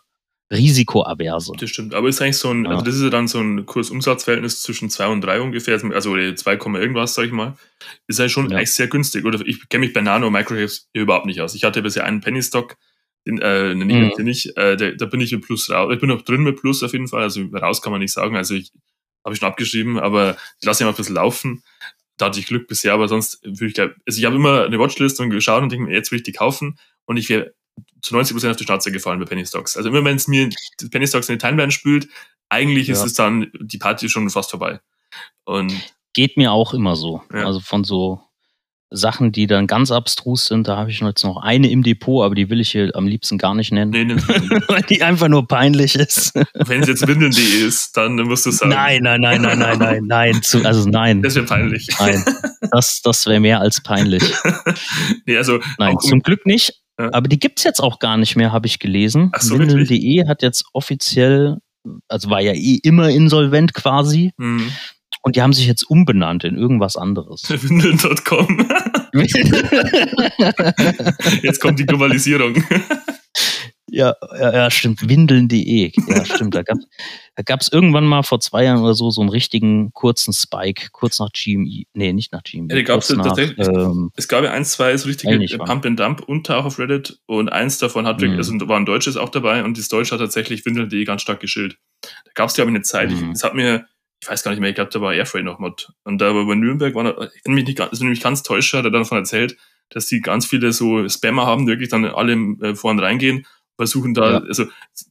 Risikoaverse. Das stimmt, aber ist eigentlich so ein, ja. also das ist ja dann so ein Kursumsatzverhältnis zwischen 2 und 3 ungefähr, also 2, irgendwas, sag ich mal. Ist ja schon ja. eigentlich sehr günstig. Oder ich kenne mich bei Nano Microchips überhaupt nicht aus. Ich hatte bisher einen Penny Stock, den, äh, den mhm. ich nicht, äh, da, da bin ich mit Plus raus. Ich bin noch drin mit Plus auf jeden Fall, also raus kann man nicht sagen. Also ich habe ich schon abgeschrieben, aber ich lasse ihn mal ein bisschen laufen da hatte ich Glück bisher, aber sonst würde ich, also ich habe immer eine Watchlist und geschaut und denke mir, jetzt will ich die kaufen und ich wäre zu 90 Prozent auf die Schnauze gefallen bei Penny Stocks. Also immer wenn es mir Penny Stocks in die Timeline spült, eigentlich ja. ist es dann die Party schon fast vorbei. Und Geht mir auch immer so. Ja. Also von so Sachen, die dann ganz abstrus sind. Da habe ich jetzt noch eine im Depot, aber die will ich hier am liebsten gar nicht nennen. Nee, nee. [LAUGHS] weil die einfach nur peinlich ist. Wenn es jetzt windeln.de ist, dann musst du sagen. Nein, nein, nein, nein, nein, nein, nein. Zu, also nein. Das wäre peinlich. Nein. Das, das wäre mehr als peinlich. [LAUGHS] nee, also nein, zum Glück nicht. Ja. Aber die gibt es jetzt auch gar nicht mehr, habe ich gelesen. So, Windeln.de hat jetzt offiziell, also war ja eh immer insolvent quasi. Mhm. Und die haben sich jetzt umbenannt in irgendwas anderes. [LAUGHS] Windeln.com. [LAUGHS] jetzt kommt die Globalisierung. Ja, ja, ja, stimmt. Windeln.de. Ja, stimmt. Da gab es irgendwann mal vor zwei Jahren oder so so einen richtigen kurzen Spike, kurz nach GME. Nee, nicht nach GME. Ja, gab's nach, tatsächlich, ähm, es gab ja ein, zwei so richtige Pump and Dump unter auch auf Reddit und eins davon hat mhm. also war ein deutsches auch dabei und das Deutsche hat tatsächlich Windeln.de ganz stark geschillt. Da gab es ja aber eine Zeit, mhm. das hat mir ich weiß gar nicht mehr, ich glaube, da war Airfreight noch Mod. Und da war bei Nürnberg, war, ich bin mich also nämlich ganz täuscht, hat er dann davon erzählt, dass die ganz viele so Spammer haben, die wirklich dann alle äh, vorn reingehen versuchen da, ja. also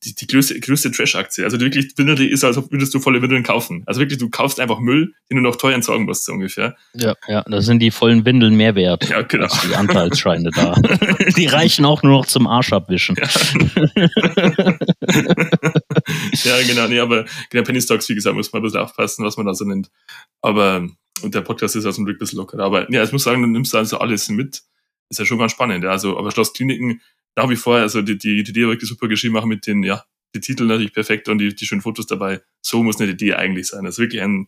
die, die größte, größte Trash-Aktie. Also wirklich, Windeln ist, als würdest du volle Windeln kaufen. Also wirklich, du kaufst einfach Müll, den du noch teuer entsorgen musst, so ungefähr. Ja, ja, da sind die vollen Windeln mehr wert. Ja, genau. Die Anteilsscheine da. [LAUGHS] die reichen auch nur noch zum Arsch abwischen. Ja, [LAUGHS] ja genau, nee, aber genau, Penny Stocks, wie gesagt, muss man ein bisschen aufpassen, was man da so nennt. Aber, und der Podcast ist ja zum Glück ein bisschen locker. Aber ja, ich muss sagen, du nimmst also alles mit. Ist ja schon ganz spannend. Ja. Also, aber Schlosskliniken, nach wie vor, also die, die, die Idee wirklich super geschrieben, auch mit den, ja, die Titel natürlich perfekt und die, die schönen Fotos dabei. So muss eine Idee eigentlich sein. Das ist wirklich ein,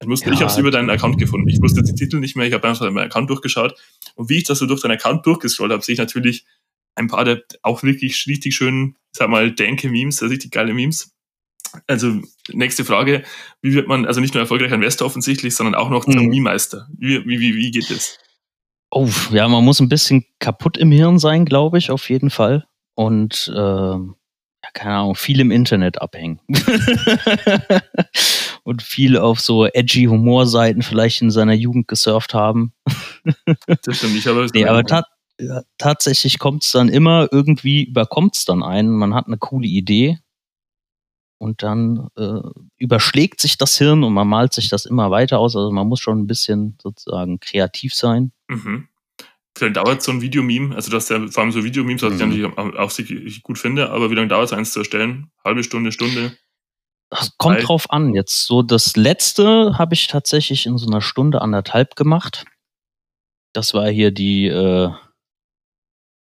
ich, musste, ja, ich habe es über deinen Account gefunden. Ich wusste die Titel nicht mehr. Ich habe einfach meinen Account durchgeschaut. Und wie ich das so durch deinen Account durchgescrollt habe, sehe ich natürlich ein paar der auch wirklich richtig schönen, sag mal, Denke-Memes, also richtig geile Memes. Also, nächste Frage. Wie wird man, also nicht nur erfolgreicher Investor offensichtlich, sondern auch noch zum mhm. Meme-Meister? Wie, wie, wie, wie geht das? Oh, ja, man muss ein bisschen kaputt im Hirn sein, glaube ich, auf jeden Fall. Und äh, ja, keine Ahnung, viel im Internet abhängen. [LAUGHS] und viel auf so edgy Humorseiten vielleicht in seiner Jugend gesurft haben. [LAUGHS] das stimmt, ich habe nee, aber ta ja, tatsächlich kommt es dann immer, irgendwie überkommt es dann einen. Man hat eine coole Idee und dann äh, überschlägt sich das Hirn und man malt sich das immer weiter aus. Also man muss schon ein bisschen sozusagen kreativ sein. Mhm. Vielleicht dauert so ein Videomeme, also dass der vor allem so Videomemes, was mhm. ich natürlich auch sich gut finde, aber wie lange dauert es eins zu erstellen? Halbe Stunde, Stunde? Das kommt Drei. drauf an. Jetzt so das letzte habe ich tatsächlich in so einer Stunde anderthalb gemacht. Das war hier die äh,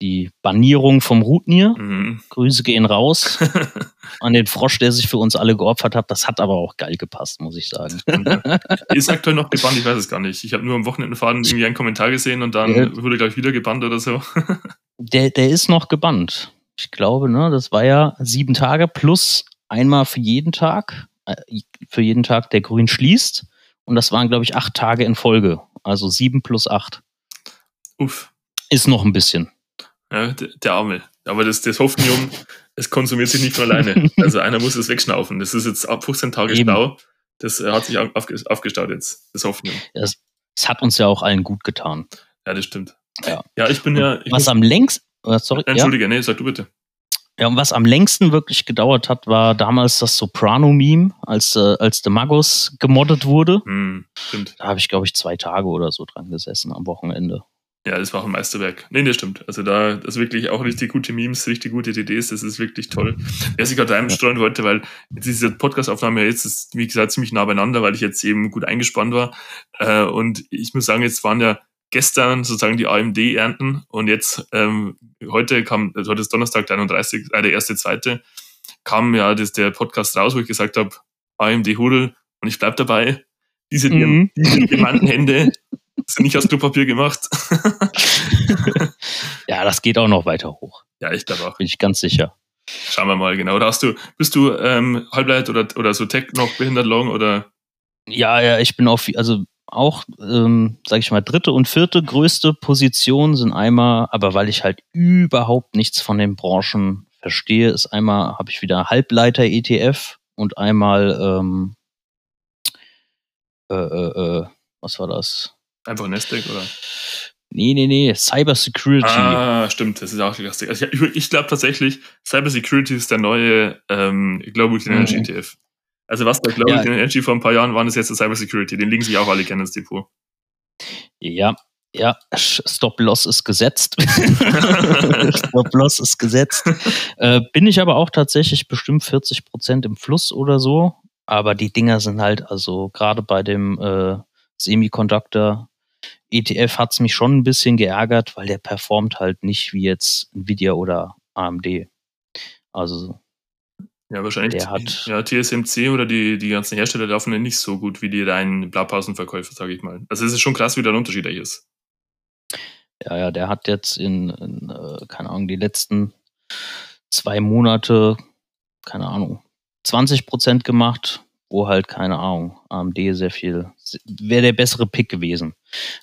die Banierung vom Rutnier. Mhm. Grüße gehen raus [LAUGHS] an den Frosch, der sich für uns alle geopfert hat. Das hat aber auch geil gepasst, muss ich sagen. [LAUGHS] Ist aktuell noch gebannt, ich weiß es gar nicht. Ich habe nur am Wochenendefaden irgendwie einen Kommentar gesehen und dann der, wurde gleich wieder gebannt oder so. [LAUGHS] der, der ist noch gebannt. Ich glaube, ne, das war ja sieben Tage plus einmal für jeden Tag, äh, für jeden Tag, der grün schließt. Und das waren, glaube ich, acht Tage in Folge. Also sieben plus acht. Uff. Ist noch ein bisschen. Ja, der, der Arme. Aber das, das Hofnium, es konsumiert sich nicht von alleine. [LAUGHS] Also einer muss es wegschnaufen. Das ist jetzt ab 15 Tage Eben. Stau. Das äh, hat sich aufgestaut jetzt, das Hofnium. Es, es hat uns ja auch allen gut getan. Ja, das stimmt. Ja, ja ich bin ja. Ich was muss, am längsten. Sorry, Entschuldige, ja? nee, sag du bitte. Ja, und was am längsten wirklich gedauert hat, war damals das Soprano-Meme, als, äh, als The Magus gemoddet wurde. Hm, stimmt. Da habe ich, glaube ich, zwei Tage oder so dran gesessen am Wochenende. Ja, das war auch ein Meisterwerk. Nee, das stimmt. Also da, das ist wirklich auch richtig gute Memes, richtig gute DDs, das ist wirklich toll. Wer sich gerade einstreuen wollte, weil jetzt ist diese Podcast-Aufnahme jetzt, ist, wie gesagt, ziemlich nah beieinander, weil ich jetzt eben gut eingespannt war. Äh, und ich muss sagen, jetzt waren ja gestern sozusagen die AMD-Ernten und jetzt, ähm, heute kam, also heute ist Donnerstag, der 31., äh, der erste, zweite, kam ja das, der Podcast raus, wo ich gesagt habe, AMD Hudel und ich bleib dabei. Diese, mhm. diese Diamantenhände sind nicht aus Klopapier gemacht. [LAUGHS] ja, das geht auch noch weiter hoch. Ja, ich glaube auch. Bin ich ganz sicher. Schauen wir mal, genau. Oder hast du, bist du ähm, Halbleit oder, oder so Tech noch behindert long oder? Ja, ja, ich bin auf, also auch, ähm, sage ich mal, dritte und vierte größte Position sind einmal, aber weil ich halt überhaupt nichts von den Branchen verstehe, ist einmal, habe ich wieder Halbleiter-ETF und einmal, ähm, äh, äh, äh, was war das? Einfach Nasdaq oder? Nee, nee, nee, Cybersecurity. Ah, stimmt, das ist auch lustig. Also ich, ich glaube tatsächlich, Cybersecurity ist der neue ähm, Global Clean Energy mhm. ETF. Also was bei Global ja. Clean Energy vor ein paar Jahren waren, ist jetzt der Cybersecurity. Den legen sich auch alle gerne ins Depot. Ja, ja, Stop-Loss ist gesetzt. [LAUGHS] Stop-Loss ist gesetzt. Äh, bin ich aber auch tatsächlich bestimmt 40 Prozent im Fluss oder so. Aber die Dinger sind halt, also gerade bei dem äh, Semiconductor ETF hat es mich schon ein bisschen geärgert, weil der performt halt nicht wie jetzt Nvidia oder AMD. Also ja, wahrscheinlich. Der hat ja, TSMC oder die, die ganzen Hersteller laufen ja nicht so gut wie die reinen Blaupausenverkäufer, sage ich mal. Also es ist schon krass, wie der Unterschied eigentlich ist. Ja, ja, der hat jetzt in, in äh, keine Ahnung, die letzten zwei Monate, keine Ahnung, 20 Prozent gemacht, wo halt, keine Ahnung, AMD sehr viel, wäre der bessere Pick gewesen.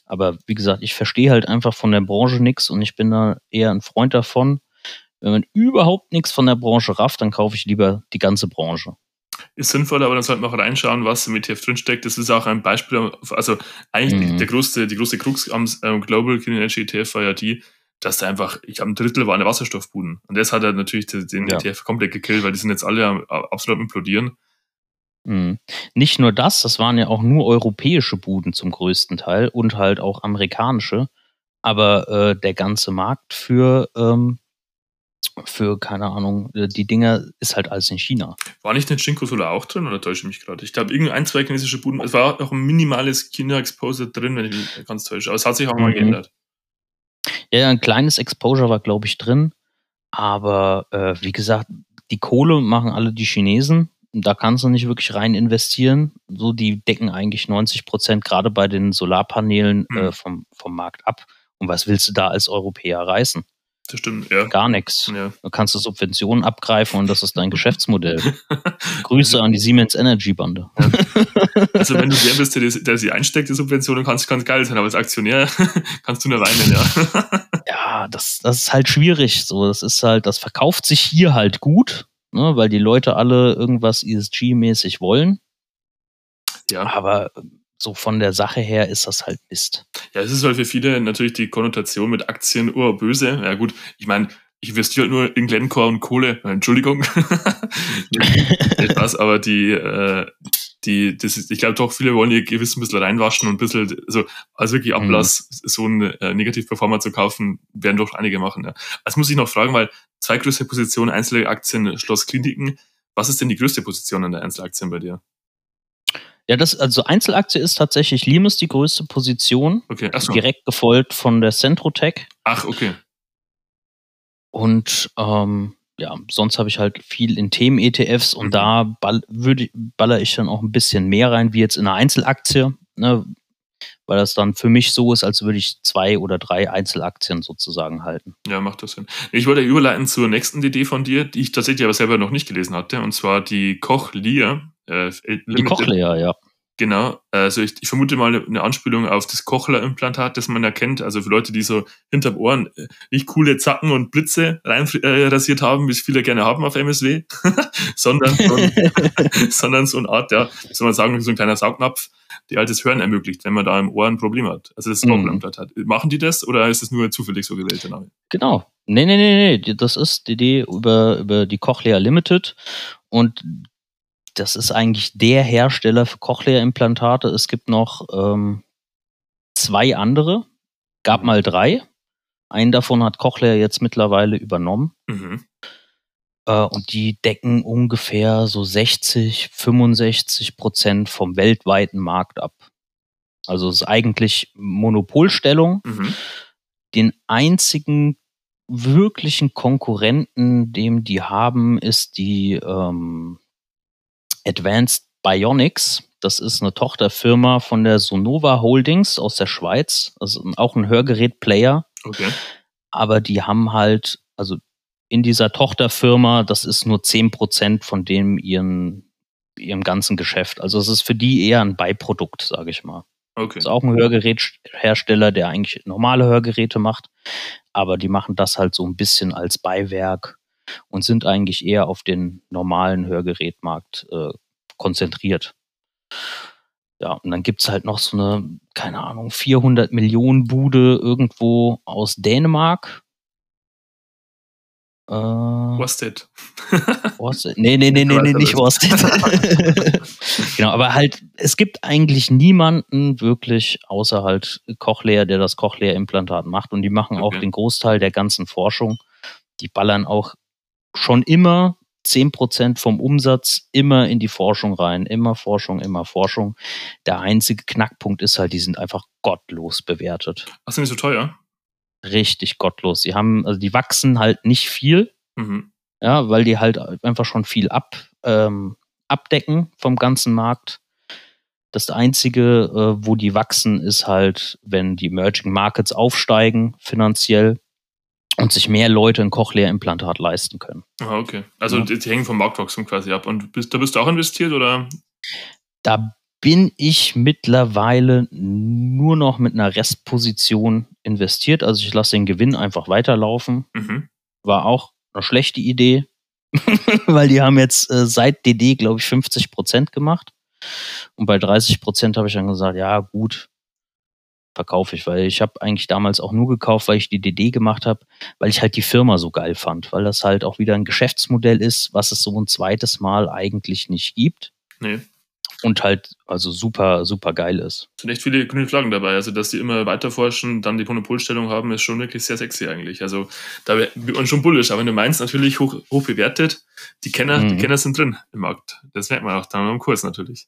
Aber wie gesagt, ich verstehe halt einfach von der Branche nichts und ich bin da eher ein Freund davon, wenn man überhaupt nichts von der Branche rafft, dann kaufe ich lieber die ganze Branche. Ist sinnvoll, aber dann sollte man auch reinschauen, was im ETF drinsteckt. Das ist auch ein Beispiel, also eigentlich mhm. der große, die große Krux am Global Clean Energy ETF war ja die, dass da einfach, ich habe ein Drittel waren Wasserstoffbuden. Und das hat er natürlich den ja. ETF komplett gekillt, weil die sind jetzt alle absolut implodieren. Mhm. Nicht nur das, das waren ja auch nur europäische Buden zum größten Teil und halt auch amerikanische. Aber äh, der ganze Markt für ähm, für, keine Ahnung, äh, die Dinger ist halt alles in China. War nicht ein Shinko Solar auch drin oder täusche ich mich gerade? Ich glaube, irgendein, zwei chinesische Buden, es war auch ein minimales China-Exposure drin, wenn ich mich ganz täusche. Aber es hat sich auch mhm. mal geändert. Ja, ein kleines Exposure war, glaube ich, drin. Aber äh, wie gesagt, die Kohle machen alle die Chinesen. Da kannst du nicht wirklich rein investieren. So, die decken eigentlich 90 Prozent gerade bei den Solarpanelen mhm. äh, vom, vom Markt ab. Und was willst du da als Europäer reißen? Das stimmt, ja. Gar nichts. Ja. Du kannst du Subventionen abgreifen und das ist dein [LAUGHS] Geschäftsmodell. Grüße an die Siemens Energy Bande. Also wenn du der bist, der, der sie einsteckt, die Subventionen, kannst ganz geil sein, aber als Aktionär [LAUGHS] kannst du nur weinen, ja. ja, das, das ist halt schwierig. So, das ist halt, das verkauft sich hier halt gut, ne, weil die Leute alle irgendwas ESG-mäßig wollen. Ja. Aber so von der Sache her ist das halt Mist. Ja, es ist halt für viele natürlich die Konnotation mit Aktien oh, böse. Ja gut, ich meine, ich investiere halt nur in Glencore und Kohle. Entschuldigung. [LAUGHS] Spaß, aber die, äh, die, das ist, ich glaube doch, viele wollen ihr Gewissen ein bisschen reinwaschen und ein bisschen, also, also wirklich mhm. Ablass, mhm. so einen äh, Negativperformer zu kaufen, werden doch einige machen. Ja. Also muss ich noch fragen, weil zwei größte Positionen, einzelne Aktien, Schloss Kliniken. Was ist denn die größte Position an der Einzelaktien bei dir? Ja, das, also Einzelaktie ist tatsächlich Limes die größte Position. Okay, achso. Direkt gefolgt von der Centrotech. Ach, okay. Und ähm, ja, sonst habe ich halt viel in Themen-ETFs und mhm. da ball, würde, baller ich dann auch ein bisschen mehr rein, wie jetzt in einer Einzelaktie, ne, weil das dann für mich so ist, als würde ich zwei oder drei Einzelaktien sozusagen halten. Ja, macht das Sinn. Ich wollte überleiten zur nächsten Idee von dir, die ich tatsächlich aber selber noch nicht gelesen hatte, und zwar die Koch Lear äh, die Kochleer, ja. Genau, also ich, ich, vermute mal eine Anspielung auf das Kochler-Implantat, das man erkennt. Also für Leute, die so hinterm Ohren äh, nicht coole Zacken und Blitze rein äh, rasiert haben, wie es viele gerne haben auf MSW, [LAUGHS] sondern, so [LAUGHS] sondern so eine Art, ja, soll man sagen, so ein kleiner Saugnapf, die halt das Hören ermöglicht, wenn man da im Ohr ein Problem hat. Also das Kochler-Implantat. Mhm. Machen die das oder ist es nur zufällig so gewählt, der Name? Genau. Nee, nee, nee, nee. Das ist die Idee über, über die Cochlea Limited. Und das ist eigentlich der Hersteller für Cochlea-Implantate. Es gibt noch ähm, zwei andere, gab mal drei. Einen davon hat Cochlea jetzt mittlerweile übernommen. Mhm. Äh, und die decken ungefähr so 60, 65 Prozent vom weltweiten Markt ab. Also es ist eigentlich Monopolstellung. Mhm. Den einzigen wirklichen Konkurrenten, dem die haben, ist die ähm, Advanced Bionics. Das ist eine Tochterfirma von der Sonova Holdings aus der Schweiz. Also auch ein Hörgerät-Player. Okay. Aber die haben halt, also in dieser Tochterfirma, das ist nur 10% von dem ihren, ihrem ganzen Geschäft. Also es ist für die eher ein Beiprodukt, sage ich mal. Okay. Ist auch ein Hörgeräthersteller, der eigentlich normale Hörgeräte macht, aber die machen das halt so ein bisschen als Beiwerk und sind eigentlich eher auf den normalen Hörgerätmarkt äh, konzentriert. Ja, und dann gibt es halt noch so eine, keine Ahnung, 400 Millionen Bude irgendwo aus Dänemark. Äh, Worsted. Worsted. [LAUGHS] Nee, nee, nee, nee, nee nicht Worsted. [LAUGHS] genau, aber halt, es gibt eigentlich niemanden wirklich außer halt Cochlea, der das Cochlea-Implantat macht. Und die machen okay. auch den Großteil der ganzen Forschung. Die ballern auch schon immer 10% vom Umsatz immer in die Forschung rein. Immer Forschung, immer Forschung. Der einzige Knackpunkt ist halt, die sind einfach gottlos bewertet. Ach, sind die so teuer? Richtig gottlos. Die haben, also die wachsen halt nicht viel. Mhm. Ja, weil die halt einfach schon viel ab, ähm, abdecken vom ganzen Markt. Das Einzige, äh, wo die wachsen, ist halt, wenn die Emerging Markets aufsteigen finanziell und sich mehr Leute ein Cochlea-Implantat leisten können. Ah, okay. Also ja. die, hängen vom Marktwachstum quasi ab. Und bist, da bist du auch investiert oder? Da bin ich mittlerweile nur noch mit einer Restposition investiert. Also ich lasse den Gewinn einfach weiterlaufen. Mhm. War auch eine schlechte Idee, [LAUGHS] weil die haben jetzt äh, seit DD, glaube ich, 50 Prozent gemacht. Und bei 30 Prozent habe ich dann gesagt, ja gut, verkaufe ich, weil ich habe eigentlich damals auch nur gekauft, weil ich die DD gemacht habe, weil ich halt die Firma so geil fand, weil das halt auch wieder ein Geschäftsmodell ist, was es so ein zweites Mal eigentlich nicht gibt. Nee. Und halt also super, super geil ist. Es sind echt viele grüne Flaggen dabei. Also, dass die immer weiter forschen, dann die Monopolstellung haben, ist schon wirklich sehr sexy eigentlich. Also, da wird man schon bullisch. Aber wenn du meinst, natürlich hoch, hoch bewertet, die Kenner, mhm. die Kenner sind drin im Markt. Das merkt man auch dann am Kurs natürlich.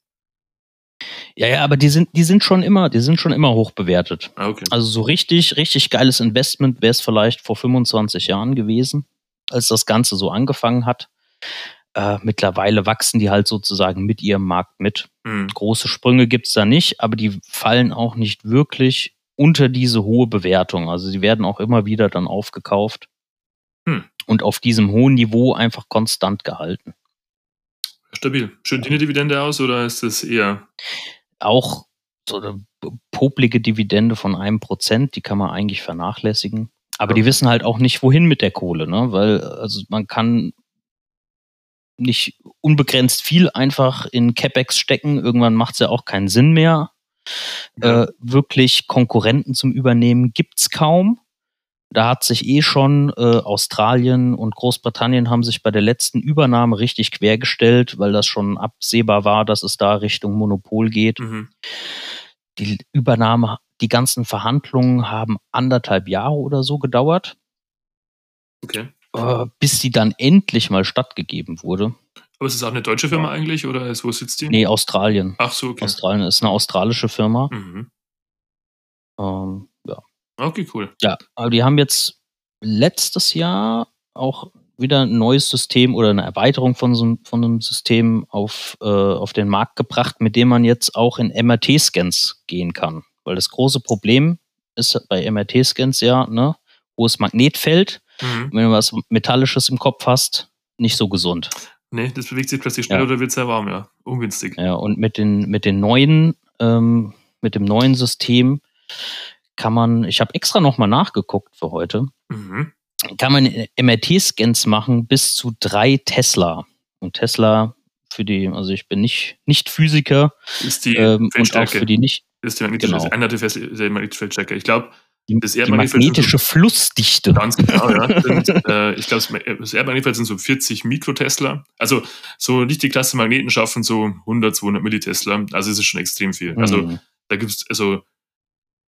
Ja, ja, aber die sind, die sind schon immer, die sind schon immer hoch bewertet. Ah, okay. Also so richtig, richtig geiles Investment wäre es vielleicht vor 25 Jahren gewesen, als das Ganze so angefangen hat. Äh, mittlerweile wachsen die halt sozusagen mit ihrem Markt mit. Mhm. Große Sprünge gibt es da nicht, aber die fallen auch nicht wirklich unter diese hohe Bewertung. Also sie werden auch immer wieder dann aufgekauft mhm. und auf diesem hohen Niveau einfach konstant gehalten. Stabil. Schön die Dividende aus oder ist das eher? Auch so eine poplige Dividende von einem Prozent, die kann man eigentlich vernachlässigen. Aber ja. die wissen halt auch nicht, wohin mit der Kohle, ne? Weil, also man kann nicht unbegrenzt viel einfach in CapEx stecken. Irgendwann macht es ja auch keinen Sinn mehr. Ja. Äh, wirklich Konkurrenten zum Übernehmen gibt es kaum. Da hat sich eh schon äh, Australien und Großbritannien haben sich bei der letzten Übernahme richtig quergestellt, weil das schon absehbar war, dass es da Richtung Monopol geht. Mhm. Die Übernahme, die ganzen Verhandlungen haben anderthalb Jahre oder so gedauert. Okay. Äh, bis die dann endlich mal stattgegeben wurde. Aber ist es auch eine deutsche Firma eigentlich oder ist, wo sitzt die? Nee, Australien. Ach so, okay. Australien ist eine australische Firma. Mhm. Ähm, Okay, cool. Ja, aber die haben jetzt letztes Jahr auch wieder ein neues System oder eine Erweiterung von so von einem System auf, äh, auf den Markt gebracht, mit dem man jetzt auch in MRT-Scans gehen kann. Weil das große Problem ist bei MRT-Scans ja, ne, hohes Magnetfeld. Mhm. Wenn du was Metallisches im Kopf hast, nicht so gesund. Nee, das bewegt sich plötzlich schnell Ja. oder wird sehr warm, ja. Ungünstig. Ja, und mit den, mit den neuen, ähm, mit dem neuen System kann man, ich habe extra nochmal nachgeguckt für heute, Mhm. kann man MRT-Scans machen bis zu drei Tesla. Und Tesla für die, also ich bin nicht, nicht Physiker Ist die ähm, und auch für die nicht, ist die magnetische, genau. das ändert die Fest- der magnetische Feldstärke. Ich glaube, Das die magnetische Flussdichte. Ganz genau, ja. Sind, äh, ich glaube, das Erdmagnetfeld sind so 40 Mikrotesla. Also so nicht die Klasse Magneten schaffen so 100, 200 Millitesla. Also es ist schon extrem viel. Also Mhm. da gibt's also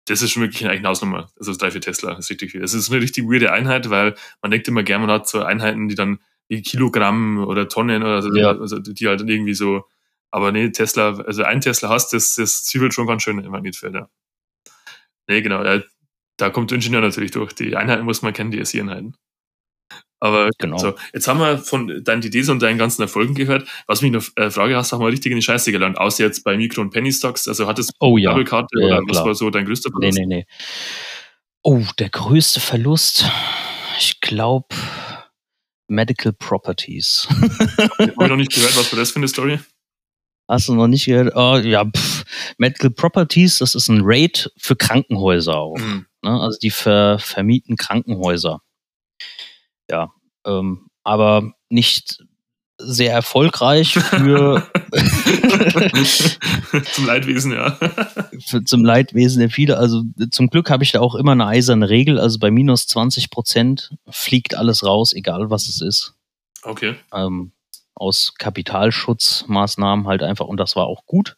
das ist schon wirklich eine Hausnummer. Also 3, 4 Tesla ist richtig viel. Das ist eine richtig weirde Einheit, weil man denkt immer gerne, man hat so Einheiten, die dann wie Kilogramm oder Tonnen oder so, Ja. also die halt dann irgendwie so, aber nee, Tesla, also ein Tesla hast, das, das zwiebelt schon ganz schön im Magnetfeld, ja. Nee, genau, da kommt der Ingenieur natürlich durch. Die Einheiten muss man kennen, die SI-Einheiten. Aber Genau. so, jetzt haben wir von deinen Ideen und deinen ganzen Erfolgen gehört. Was mich noch äh, frage, hast du auch mal richtig in die Scheiße gelernt, außer jetzt bei Mikro- und Penny-Stocks? Also hattest du Oh ja. Doppelkarte Ja, oder was war so dein größter Nee, Verlust? nee, nee. Oh, der größte Verlust, ich glaube, Medical Properties. Habe ich [LAUGHS] noch nicht gehört, was war das für eine Story? Hast du noch nicht gehört? Oh, ja, pff. Medical Properties, das ist ein Raid für Krankenhäuser auch. Hm. Ne? Also die ver vermieten Krankenhäuser. Ja, ähm, aber nicht sehr erfolgreich für, [LAUGHS] Zum Leidwesen, ja. [LAUGHS] für zum Leidwesen der viele. Also zum Glück habe ich da auch immer eine eiserne Regel. Also bei minus 20 Prozent fliegt alles raus, egal was es ist. Okay. ähm, aus Kapitalschutzmaßnahmen halt einfach und das war auch gut,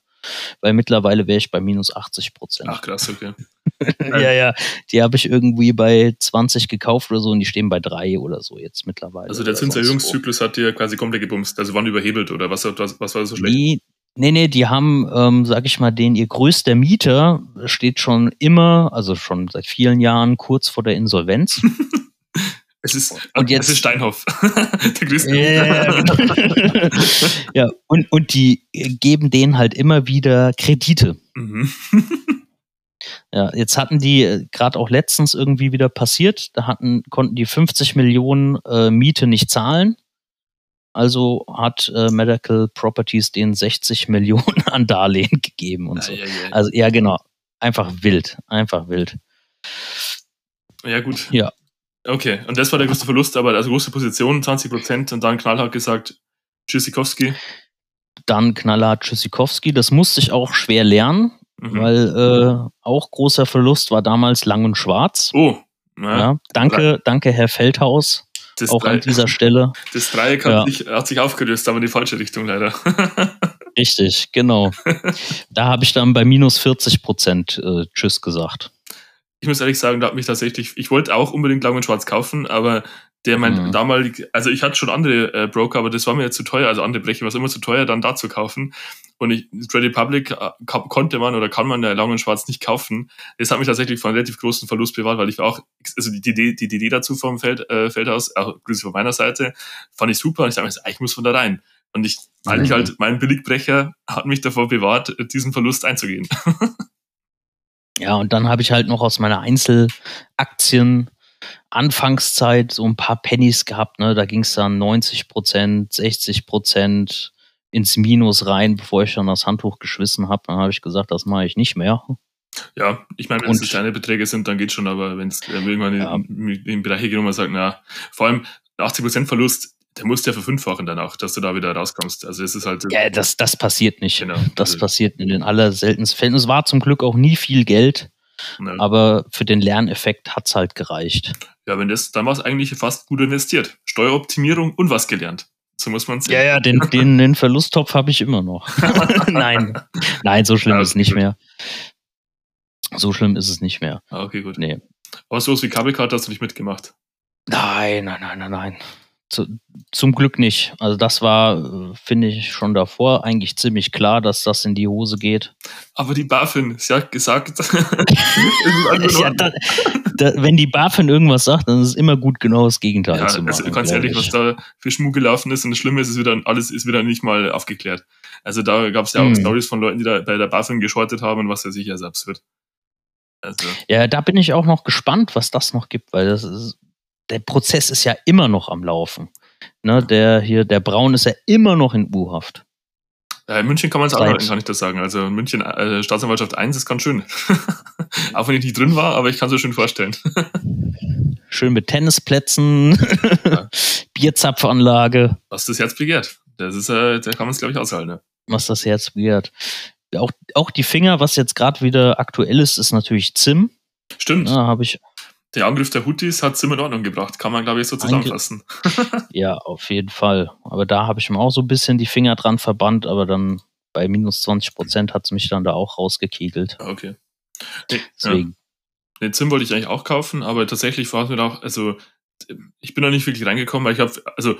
weil mittlerweile wäre ich bei minus 80 Prozent. Ach krass, okay. [LAUGHS] ja, ja, die habe ich irgendwie bei 20 gekauft oder so und die stehen bei drei oder so jetzt mittlerweile. Also der Zinserhöhungszyklus hat dir quasi komplett gebumst. Also wann überhebelt oder was, was, was war so schlecht? Nee, nee, nee, die haben, ähm, sag ich mal, den ihr größter Mieter steht schon immer, also schon seit vielen Jahren kurz vor der Insolvenz. [LAUGHS] Es ist, Und jetzt- es ist Steinhoff. [LAUGHS] der größte Ja, genau. ja, und, und die geben denen halt immer wieder Kredite. mhm. Ja, jetzt hatten die gerade auch letztens irgendwie wieder passiert, da hatten, konnten die 50 Millionen äh, Miete nicht zahlen. Also hat äh, Medical Properties denen 60 [LAUGHS] Millionen an Darlehen gegeben und so. Ja, ja, ja. Also ja, genau. Einfach wild. Einfach wild. ja, gut. Ja. Okay, und das war der größte Verlust, aber also große Position, 20 Prozent und dann knallhart gesagt, Tschüssikowski. Dann knallhart Tschüssikowski. Das musste ich auch schwer lernen, Mhm. weil äh, auch großer Verlust war damals Lang und Schwarz. Oh, ja, Ja, danke, danke, Herr Feldhaus, das, auch Drei, an dieser Stelle. [LAUGHS] das Dreieck hat, Ja. sich, hat sich aufgelöst, aber in die falsche Richtung leider. [LAUGHS] Richtig, genau. da habe ich dann bei minus 40 Prozent äh, Tschüss gesagt. ich muss ehrlich sagen, da hat mich tatsächlich, ich wollte auch unbedingt Lang und Schwarz kaufen, aber der mein Mhm. damalig, also ich hatte schon andere äh, Broker, aber das war mir jetzt zu teuer, also andere Brecher war es immer zu teuer, dann da zu kaufen. Und ich, Trade Republic äh, konnte man oder kann man der Lang und Schwarz nicht kaufen. Das hat mich tatsächlich von einem relativ großen Verlust bewahrt, weil ich auch, also die Idee, die Idee dazu vom Feld, äh, Feldhaus, auch grüße von meiner Seite, fand ich super und ich dachte mir, so, ah, ich muss von da rein. Und ich, eigentlich Mhm. halt, mein Billigbrecher hat mich davor bewahrt, diesen Verlust einzugehen. [LAUGHS] Ja, und dann habe ich halt noch aus meiner Einzelaktien Anfangszeit so ein paar Pennies gehabt. Ne? Da ging es dann 90 Prozent, 60 Prozent ins Minus rein, bevor ich dann das Handtuch geschwissen habe. Dann habe ich gesagt, das mache ich nicht mehr. Ja, ich meine, wenn es kleine Beträge sind, dann geht schon, aber wenn es äh, irgendwann Ja. in, in, in Bereiche geht, wo man sagt, na, vor allem 80% Verlust, der muss ja verfünffachen danach, dass du da wieder rauskommst. Also es ist halt Ja, das, das passiert nicht. genau. Das also, passiert in den allerseltensten Fällen. Es war zum Glück auch nie viel Geld, ne. aber für den Lerneffekt hat's halt gereicht. Ja, wenn das, dann war es eigentlich fast gut investiert. Steueroptimierung und was gelernt. So muss man sehen. Ja, ja, den, den, [LAUGHS] den Verlusttopf habe ich immer noch. [LAUGHS] Nein, nein, so schlimm Ja, ist es nicht gut. mehr. So schlimm ist es nicht mehr. Ah, okay, gut. Nee. Aber sowas wie Kabelkarte hast du nicht mitgemacht. Nein, nein, nein, nein, nein. Zu, zum Glück nicht. Also das war, äh, finde ich, schon davor eigentlich ziemlich klar, dass das in die Hose geht. Aber die BaFin, sie hat gesagt, [LAUGHS] [LAUGHS] Ja, da, da, wenn die BaFin irgendwas sagt, dann ist es immer gut, genau das Gegenteil Ja, zu machen. also ganz ehrlich, was ich. da für Schmuck gelaufen ist und das Schlimme ist, ist wieder, alles ist wieder nicht mal aufgeklärt. Also da gab es ja auch Hm. Stories von Leuten, die da bei der BaFin geschortet haben und was weiß ich, also absurd. Also, Ja, da bin ich auch noch gespannt, was das noch gibt, weil das ist, der Prozess ist ja immer noch am Laufen. Ne, der hier, der Braun ist ja immer noch in U-Haft. Ja, in München kann man es anhalten, kann ich das sagen. Also München, äh, Staatsanwaltschaft 1 ist ganz schön. [LAUGHS] Auch wenn ich nicht drin war, aber ich kann es mir schön vorstellen. [LAUGHS] schön mit Tennisplätzen, ja. [LAUGHS] Bierzapfanlage. Was das Herz begehrt. Das ist, äh, da kann man es, glaube ich, aushalten. Ne? Was das Herz begehrt. Auch, auch die Finger, was jetzt gerade wieder aktuell ist, ist natürlich Zim. Stimmt. Da habe ich der Angriff der Houthis hat Zim in Ordnung gebracht, kann man, glaube ich, so zusammenfassen. [LAUGHS] ja, auf jeden Fall. Aber da habe ich mir auch so ein bisschen die Finger dran verbannt, aber dann bei minus 20 Prozent hat es mich dann da auch rausgekegelt. Ah, okay. Nee, Deswegen. Ja. Den Zim wollte ich eigentlich auch kaufen, aber tatsächlich war es mir auch, also ich bin noch nicht wirklich reingekommen, weil ich habe, also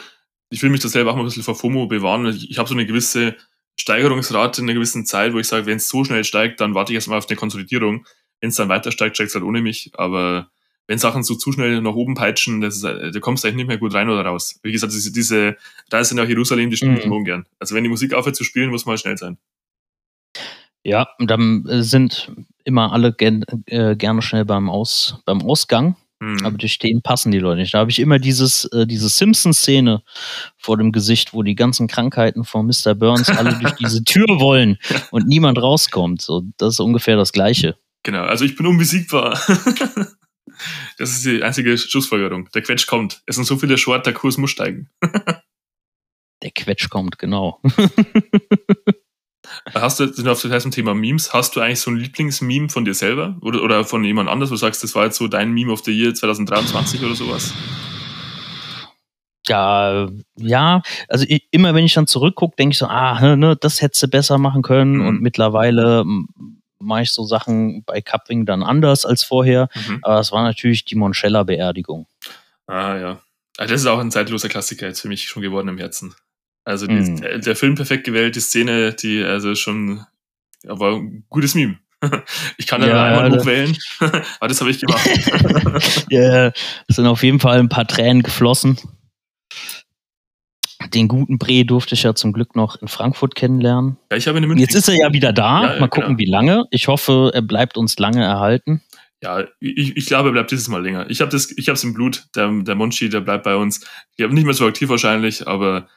ich will mich da selber auch mal ein bisschen vor FOMO bewahren. Ich, ich habe so eine gewisse Steigerungsrate in einer gewissen Zeit, wo ich sage, wenn es so schnell steigt, dann warte ich erstmal auf eine Konsolidierung. Wenn es dann weiter steigt, steigt es halt ohne mich. Aber wenn Sachen so zu schnell nach oben peitschen, das ist, äh, da kommst du eigentlich nicht mehr gut rein oder raus. Wie gesagt, diese, diese Reise nach Jerusalem, die spiele ich mhm. gern. Also wenn die Musik aufhört zu spielen, muss man schnell sein. Ja, dann äh, sind immer alle gern, äh, gerne schnell beim, Aus, beim Ausgang. Mhm. Aber durch den passen die Leute nicht. Da habe ich immer dieses, äh, diese Simpsons-Szene vor dem Gesicht, wo die ganzen Krankheiten von Mr. Burns alle durch [LAUGHS] diese Tür wollen und niemand rauskommt. So, das ist ungefähr das Gleiche. Genau, also ich bin unbesiegbar. [LAUGHS] Das ist die einzige Schlussfolgerung. Der Quetsch kommt. Es sind so viele Short, der Kurs muss steigen. [LAUGHS] der Quetsch kommt, genau. [LAUGHS] Hast du, sind wir auf das Thema Memes, hast du eigentlich so ein Lieblingsmeme von dir selber oder, oder von jemand anders, wo du sagst, das war jetzt so dein Meme of the Year 2023 oder sowas? Ja, ja, also ich, immer wenn ich dann zurückgucke, denke ich so, ah, ne, das hättest du besser machen können mhm. und mittlerweile mache ich so Sachen bei Cupwing dann anders als vorher. Mhm. Aber es war natürlich die Monchella-Beerdigung. Ah ja. Also das ist auch ein zeitloser Klassiker jetzt für mich schon geworden im Herzen. Also die, mhm. der, der, Film perfekt gewählt, die Szene, die also schon, aber ein gutes Meme. [LAUGHS] Ich kann ja, ja einmal ja, hochwählen, [LAUGHS] aber das habe ich gemacht. [LAUGHS] ja, es sind auf jeden Fall ein paar Tränen geflossen. Den guten Bre durfte ich ja zum Glück noch in Frankfurt kennenlernen. Ja, ich habe in Jetzt ist er ja wieder da. Ja, mal gucken, wie lange. Ich hoffe, er bleibt uns lange erhalten. Ja, ich, ich glaube, er bleibt dieses Mal länger. Ich habe es im Blut. Der, der Monchi, der bleibt bei uns. Ich habe nicht mehr so aktiv wahrscheinlich, aber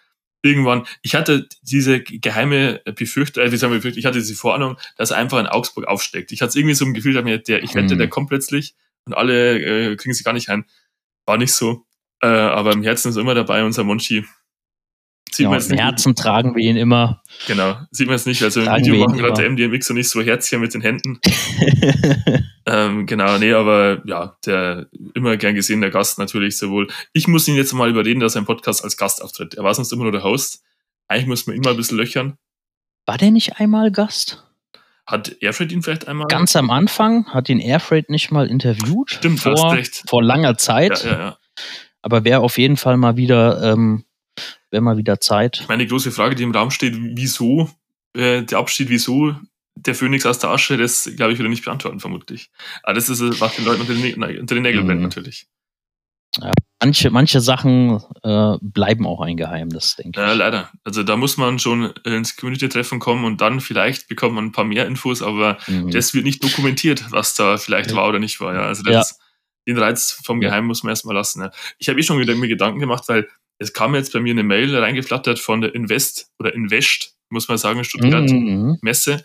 irgendwann, ich hatte diese geheime Befürchtung, äh, wie sagen wir, ich hatte diese Vorahnung, dass er einfach in Augsburg aufsteckt. Ich hatte irgendwie so ein Gefühl, der, ich wette, hm. der kommt plötzlich und alle äh, kriegen sie gar nicht ein. War nicht so. Äh, aber im Herzen ist immer dabei unser Monchi. Sieht ja, man Herzen tragen wir ihn immer. Genau, sieht man es nicht. Also im Video machen gerade der MDMX und nicht so Herzchen mit den Händen. [LAUGHS] ähm, genau, nee, aber ja, der immer gern gesehener Gast natürlich sowohl. Ich muss ihn jetzt mal überreden, dass er im Podcast als Gast auftritt. Er war sonst immer nur der Host. Eigentlich muss man ihn mal ein bisschen löchern. War der nicht einmal Gast? Hat Airfreight ihn vielleicht einmal? Ganz am Anfang hat ihn Airfreight nicht mal interviewt. Stimmt, vor. Vor langer Zeit. Ja, ja, ja. Aber wäre auf jeden Fall mal wieder ähm, wäre mal wieder Zeit. Ich meine, die große Frage, die im Raum steht, wieso äh, der Abschied, wieso der Phönix aus der Asche, das glaube ich, würde nicht beantworten, vermutlich. Aber das ist, was den Leuten unter den, unter den Nägeln brennt, mhm. natürlich. Ja, manche, manche Sachen äh, bleiben auch ein Geheimnis, denke ich. Ja, leider. Also da muss man schon ins Community-Treffen kommen und dann vielleicht bekommt man ein paar mehr Infos, aber mhm. das wird nicht dokumentiert, was da vielleicht ja. war oder nicht war. Ja, also das, ja. den Reiz vom Geheim muss man erstmal lassen. Ich habe eh schon wieder mir Gedanken gemacht, weil es kam jetzt bei mir eine Mail reingeflattert von der Invest oder Invest, muss man sagen, Stuttgart mhm. Messe.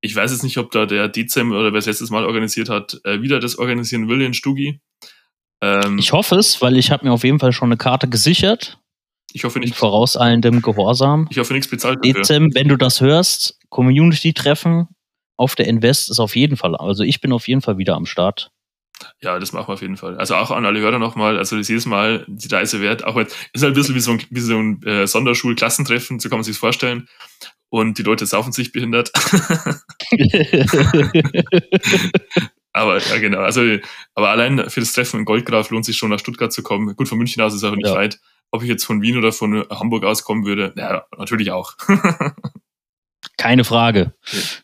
Ich weiß jetzt nicht, ob da der Dezem oder wer es letztes Mal organisiert hat, äh, wieder das organisieren will in Stugi. Ähm, ich hoffe es, weil ich habe mir auf jeden Fall schon eine Karte gesichert. Ich hoffe nicht. Vorauseilendem Gehorsam. Ich hoffe nichts bezahlt. Dezem, wenn du das hörst, Community-Treffen auf der Invest ist auf jeden Fall, also ich bin auf jeden Fall wieder am Start. Ja, das machen wir auf jeden Fall. Also auch an alle Hörer nochmal, also das jedes Mal die Reise wert. Auch jetzt, ist halt ein bisschen wie so ein, wie so ein äh, Sonderschulklassentreffen, so kann man sich vorstellen. Und die Leute saufen sich behindert. [LAUGHS] aber ja, genau. Also, aber allein für das Treffen in Goldgraf lohnt sich schon nach Stuttgart zu kommen. Gut, von München aus ist es auch nicht ja. weit. Ob ich jetzt von Wien oder von Hamburg aus kommen würde, ja, natürlich auch. [LAUGHS] Keine Frage.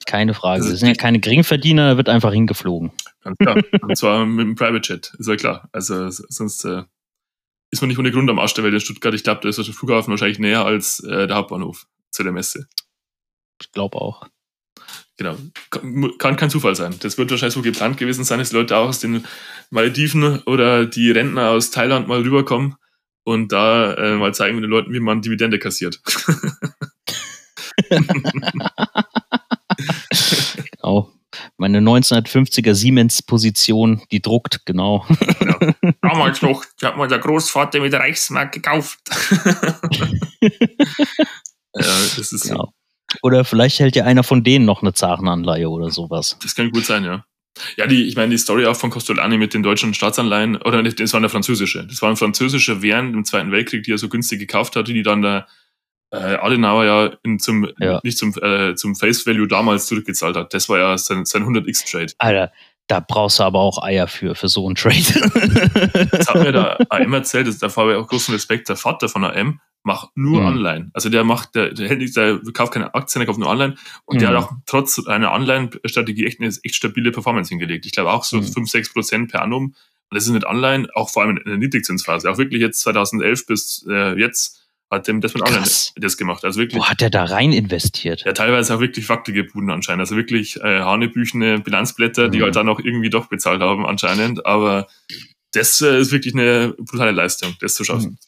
Keine Frage. Wir sind ja keine Geringverdiener, wird einfach hingeflogen. Ganz klar. Und zwar [LAUGHS] mit dem Private Jet, ist ja klar. Also sonst äh, ist man nicht ohne Grund am Arsch der Welt in Stuttgart. Ich glaube, da ist der Flughafen wahrscheinlich näher als äh, der Hauptbahnhof zu der Messe. Ich glaube auch. Genau. Kann kein Zufall sein. Das wird wahrscheinlich so geplant gewesen sein, dass die Leute auch aus den Malediven oder die Rentner aus Thailand mal rüberkommen und da äh, mal zeigen den Leuten, wie man Dividende kassiert. [LAUGHS] [LAUGHS] genau. Meine 1950er Siemens-Position, die druckt, genau. Ja. [LAUGHS] Damals noch, die hat mal der Großvater mit der Reichsmark gekauft. [LAUGHS] ja, das ist genau. Oder vielleicht hält ja einer von denen noch eine Zarenanleihe oder sowas. Das kann gut sein, ja. Ja, die, ich meine, die Story auch von Costolani mit den deutschen Staatsanleihen, oder nicht, das war eine französische. Das war eine französische während dem Zweiten Weltkrieg, die er so günstig gekauft hatte, die dann der äh, Adenauer ja in, zum, ja. nicht zum, äh, zum Face Value damals zurückgezahlt hat. Das war ja sein, sein 100x Trade. Alter, da brauchst du aber auch Eier für, für so einen Trade. das hat mir der [LAUGHS] AM erzählt, das, da habe ich auch großen Respekt. Der Vater von AM macht nur mhm. online. Also der macht, der, der, hält nicht, der kauft keine Aktien, der kauft nur online. Und mhm. der hat auch trotz einer Online-Strategie echt eine echt stabile Performance hingelegt. Ich glaube auch so mhm. 5, 6 Prozent per annum. Und das ist mit Online, auch vor allem in der Niedrigzinsphase, auch wirklich jetzt 2011 bis äh, jetzt hat dem das mit Online das gemacht. Also wirklich. Wo hat er da rein investiert? Ja, teilweise auch wirklich wackelige Buden anscheinend. Also wirklich äh, hanebüchene Bilanzblätter, mhm. die halt dann auch irgendwie doch bezahlt haben anscheinend. Aber das äh, ist wirklich eine brutale Leistung, das zu schaffen. Mhm.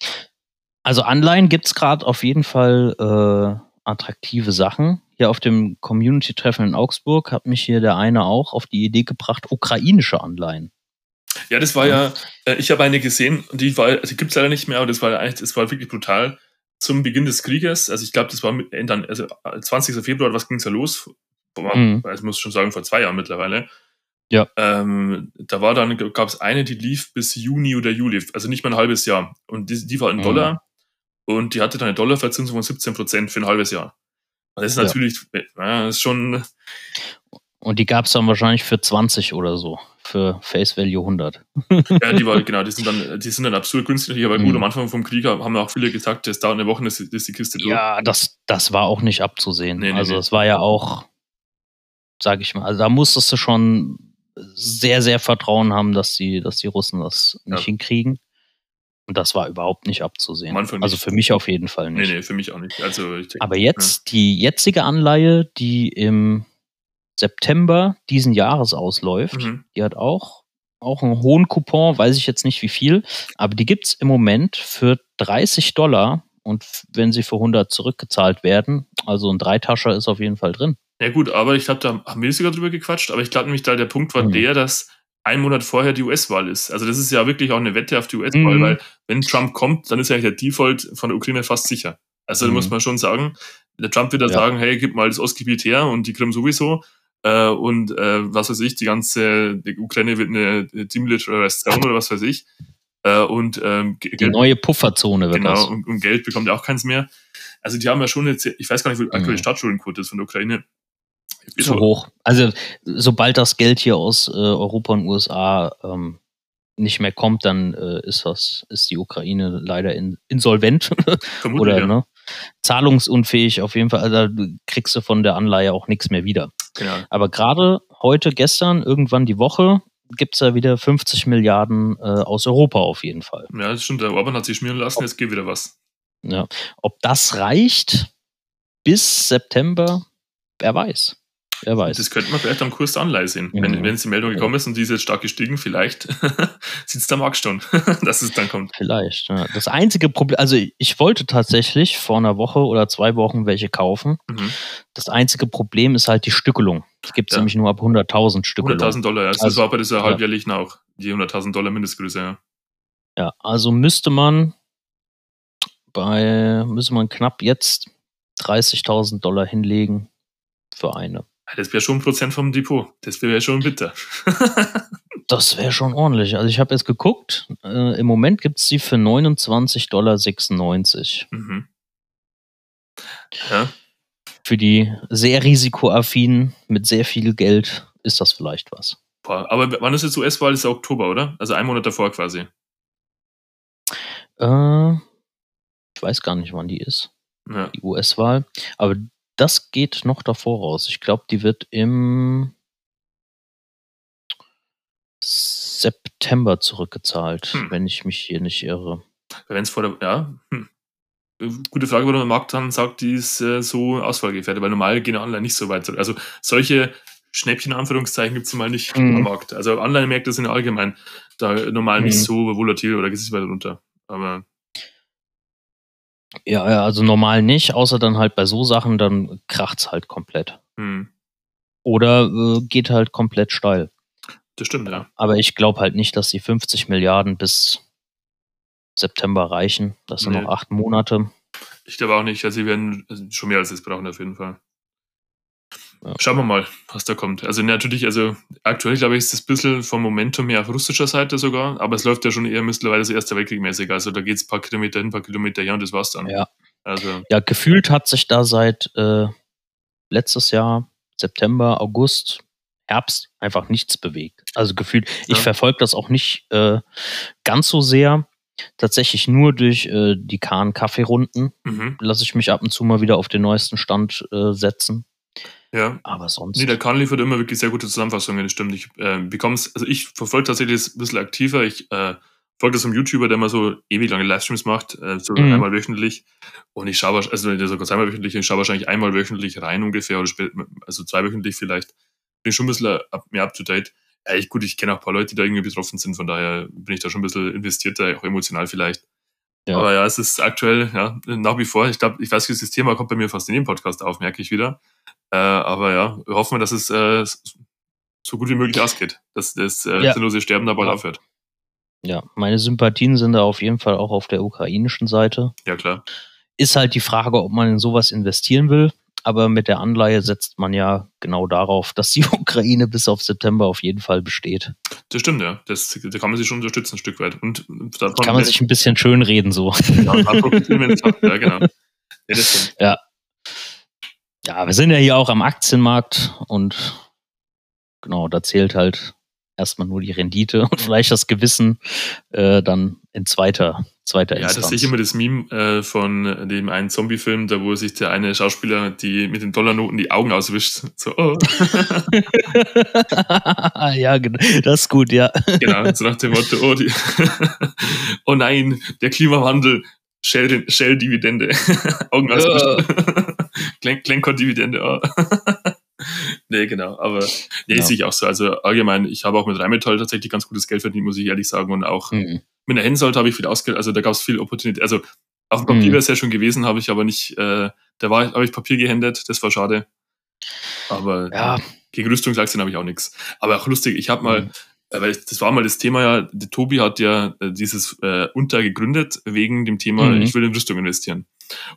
Also Anleihen gibt es gerade auf jeden Fall äh, attraktive Sachen. Hier auf dem Community-Treffen in Augsburg hat mich hier der eine auch auf die Idee gebracht, ukrainische Anleihen. Ja, das war ja, äh, ich habe eine gesehen, die war, also gibt es leider nicht mehr, aber das war eigentlich, das war wirklich brutal zum Beginn des Krieges, also ich glaube, das war mit, dann, also 20. Äh, Februar, was ging es da los? Mhm. Ich muss schon sagen, vor zwei Jahren mittlerweile. Ja. Ähm, da war dann, gab es eine, die lief bis Juni oder Juli, also nicht mal ein halbes Jahr. Und die, die war in mhm. Dollar und die hatte dann eine Dollarverzinsung von 17 Prozent für ein halbes Jahr. Und das ist ja. natürlich, ja, das ist schon. Und die gab es dann wahrscheinlich für 20 oder so für Face Value 100. ja, die war, genau, die sind dann, [LAUGHS] die sind dann absurd günstig, aber mhm. gut, am Anfang vom Krieg haben auch viele gesagt, das dauert eine Woche, das ist die Kiste durch. Ja, das, das war auch nicht abzusehen. Nee, nee, also, es nee. war ja auch, sag ich mal, also da musstest du schon sehr, sehr Vertrauen haben, dass die, dass die Russen das nicht ja. hinkriegen. Und das war überhaupt nicht abzusehen. Also für mich auf jeden Fall nicht. Nee, nee, für mich auch nicht. Also denke, Aber jetzt, ja. die jetzige Anleihe, die im September diesen Jahres ausläuft. Mhm. Die hat auch, auch einen hohen Coupon, weiß ich jetzt nicht wie viel, aber die gibt es im Moment für 30 Dollar und wenn sie für 100 zurückgezahlt werden, also ein Dreitascher ist auf jeden Fall drin. Ja gut, aber ich glaube, da haben wir sogar drüber gequatscht, aber ich glaube nämlich da der Punkt war mhm. der, dass ein Monat vorher die US-Wahl ist. Also das ist ja wirklich auch eine Wette auf die US-Wahl, mhm. weil wenn Trump kommt, dann ist ja der Default von der Ukraine fast sicher. Also da muss mhm. man schon sagen, der Trump wird da ja. sagen, hey, gib mal das Ostgebiet her und die Krim sowieso. Äh, und äh, was weiß ich, die ganze die Ukraine wird eine Demilitarized Zone oder was weiß ich. Äh, und ähm, die Geld, neue Pufferzone wird genau, das. Und, und Geld bekommt ja auch keins mehr. Also die haben ja schon jetzt, ich weiß gar nicht, wie die aktuelle mhm. Staatsschuldenquote ist von der Ukraine. Ist Zu hoch. Also sobald das Geld hier aus äh, Europa und USA ähm, nicht mehr kommt, dann äh, ist das, ist die Ukraine leider in, insolvent. [LAUGHS] Oder ja. ne, zahlungsunfähig auf jeden Fall. Also kriegst du von der Anleihe auch nichts mehr wieder. Genau. Aber gerade heute, gestern, irgendwann die Woche, gibt es ja wieder 50 Milliarden äh, aus Europa auf jeden Fall. Ja, das stimmt. Der Orban hat sich schmieren lassen, jetzt geht wieder was. Ja. Ob das reicht bis September, wer weiß. Wer weiß. Das könnte man vielleicht am Kurs der Anleihe sehen. Mhm. Wenn, wenn die Meldung gekommen ist und die ist jetzt stark gestiegen, vielleicht [LAUGHS] sitzt der Markt schon, [LAUGHS] dass es dann kommt. Vielleicht. Ja. Das einzige Problem, also ich wollte tatsächlich vor einer Woche oder zwei Wochen welche kaufen. Mhm. Das einzige Problem ist halt die Stückelung. Es gibt ja. nämlich nur ab 100.000 Stückelung. 100.000 Dollar, ja. Das also, war bei dieser halbjährlichen auch. Die 100.000 Dollar Mindestgröße, ja. Ja, also müsste man bei, müsste man knapp jetzt 30.000 Dollar hinlegen für eine. Das wäre schon ein Prozent vom Depot. Das wäre schon bitter. [LAUGHS] das wäre schon ordentlich. Also ich habe jetzt geguckt, äh, im Moment gibt es sie für 29,96 Dollar. Mhm. Ja. Für die sehr risikoaffinen mit sehr viel Geld ist das vielleicht was. Boah, aber wann ist jetzt US-Wahl? Ist ja Oktober, oder? Also ein Monat davor quasi. Äh, ich weiß gar nicht, wann die ist. Ja. Die US-Wahl. Aber das geht noch davor raus. Ich glaube, die wird im September zurückgezahlt, hm. wenn ich mich hier nicht irre. Wenn es vor der, ja, hm. Gute Frage, warum der Markt dann sagt, die ist äh, so ausfallgefährdet, weil normal gehen Anleihen nicht so weit zurück. Also solche Schnäppchen, Anführungszeichen, gibt es mal nicht mhm. am Markt. Also Anleihenmärkte sind allgemein da normal mhm. nicht so volatil oder geht es weiter runter. Aber Ja, also normal nicht, außer dann halt bei so Sachen, dann kracht's halt komplett. Hm. Oder äh, geht halt komplett steil. Das stimmt, ja. Aber ich glaube halt nicht, dass die 50 Milliarden bis September reichen. Das sind Nee. noch acht Monate. Ich glaube auch nicht. Also, sie werden also schon mehr als es brauchen, auf jeden Fall. Ja. Schauen wir mal, was da kommt. Also, natürlich, also aktuell, glaube ich, ist das ein bisschen vom Momentum her auf russischer Seite sogar, aber es läuft ja schon eher mittlerweile so Erster Weltkrieg mäßig. Also, da geht es ein paar Kilometer hin, ein paar Kilometer her und das war's dann. Ja. Also, Ja, gefühlt hat sich da seit äh, letztes Jahr, September, August, Herbst einfach nichts bewegt. Also gefühlt, ich Ja. verfolge das auch nicht äh, ganz so sehr. Tatsächlich nur durch äh, die Kahn-Kaffee-Runden mhm. lasse ich mich ab und zu mal wieder auf den neuesten Stand äh, setzen. Ja. Aber sonst. Nee, der Kahn liefert immer wirklich sehr gute Zusammenfassungen, das stimmt. Ich äh, bekomm's, also ich verfolge tatsächlich das ein bisschen aktiver. Ich äh, folge das einem YouTuber, der mal so ewig lange Livestreams macht, äh, so Mhm. einmal wöchentlich. Und ich schaue, also der sogar zweimal wöchentlich, ich schaue wahrscheinlich einmal wöchentlich rein ungefähr, oder spät, also zweiwöchentlich vielleicht. Bin schon ein bisschen up, mehr up to date. Ja, ich, gut, ich kenne auch ein paar Leute, die da irgendwie betroffen sind, von daher bin ich da schon ein bisschen investierter, auch emotional vielleicht. Ja. Aber ja, es ist aktuell, ja, nach wie vor, ich glaube, ich weiß, dieses Thema kommt bei mir fast in jedem Podcast auf, merke ich wieder. Äh, aber ja, wir hoffen, dass es äh, so gut wie möglich ausgeht, dass das äh, Ja. sinnlose Sterben da bald Ja. aufhört. Ja, meine Sympathien sind da auf jeden Fall auch auf der ukrainischen Seite. Ja, klar. Ist halt die Frage, ob man in sowas investieren will. Aber mit der Anleihe setzt man ja genau darauf, dass die [LAUGHS] Ukraine bis auf September auf jeden Fall besteht. Das stimmt, ja. Das, da kann man sich schon unterstützen, ein Stück weit. Und davon Kann man sich ein bisschen schön reden so. ja, ab. Ja, genau. Ja, stimmt. Ja, wir sind ja hier auch am Aktienmarkt und genau, da zählt halt erstmal nur die Rendite und [LAUGHS] vielleicht das Gewissen äh, dann in zweiter, zweiter Ja, das Instanz. sehe ich immer das Meme äh, von dem einen Zombie-Film, da wo sich der eine Schauspieler die mit den Dollarnoten die Augen auswischt. So, oh. [LAUGHS] ja, genau, das ist gut, ja. genau, so nach dem Motto, oh, die [LAUGHS] oh nein, der Klimawandel, Shell- Shell-Dividende, [LAUGHS] Augen auswischt. Glen- Glencore-Dividende, oh. Nee, genau, aber nee, Ja. sehe ich auch so. Also allgemein, ich habe auch mit Rheinmetall tatsächlich ganz gutes Geld verdient, muss ich ehrlich sagen. Und auch Mhm. mit der Hensoldt habe ich viel ausgegeben, also da gab es viel Opportunität. Also auf dem Papier Mhm. wäre es ja schon gewesen, habe ich aber nicht, äh, da war habe ich Papier gehändet, das war schade. Aber Ja, gegen Rüstungsaktien habe ich auch nichts. Aber auch lustig, ich habe mal, Mhm. äh, weil das war mal das Thema ja, der Tobi hat ja äh, dieses äh, Unter gegründet wegen dem Thema, Mhm. ich will in Rüstung investieren.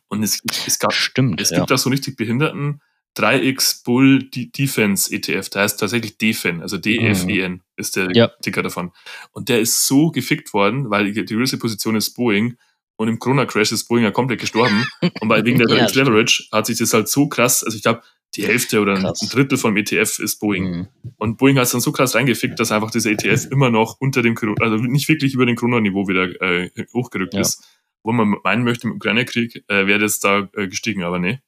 Und es, es gab stimmt. es ja. gibt da so richtig behinderten 3x Bull De- Defense ETF, der heißt tatsächlich DFEN, also D-F-E-N ist der Ja. Ticker davon. Und der ist so gefickt worden, weil die größte Position ist Boeing und im Corona-Crash ist Boeing ja komplett gestorben. [LAUGHS] und weil wegen der Ja, Leverage hat sich das halt so krass, also ich glaube, die Hälfte oder ein Krass. ein Drittel vom ETF ist Boeing. Mhm. Und Boeing hat es dann so krass reingefickt, dass einfach dieser ETF [LAUGHS] immer noch unter dem, Corona- also nicht wirklich über dem Corona-Niveau wieder äh, hochgerückt Ja. ist. Wo man meinen möchte, im Ukraine-Krieg äh, wäre das da äh, gestiegen, aber nee.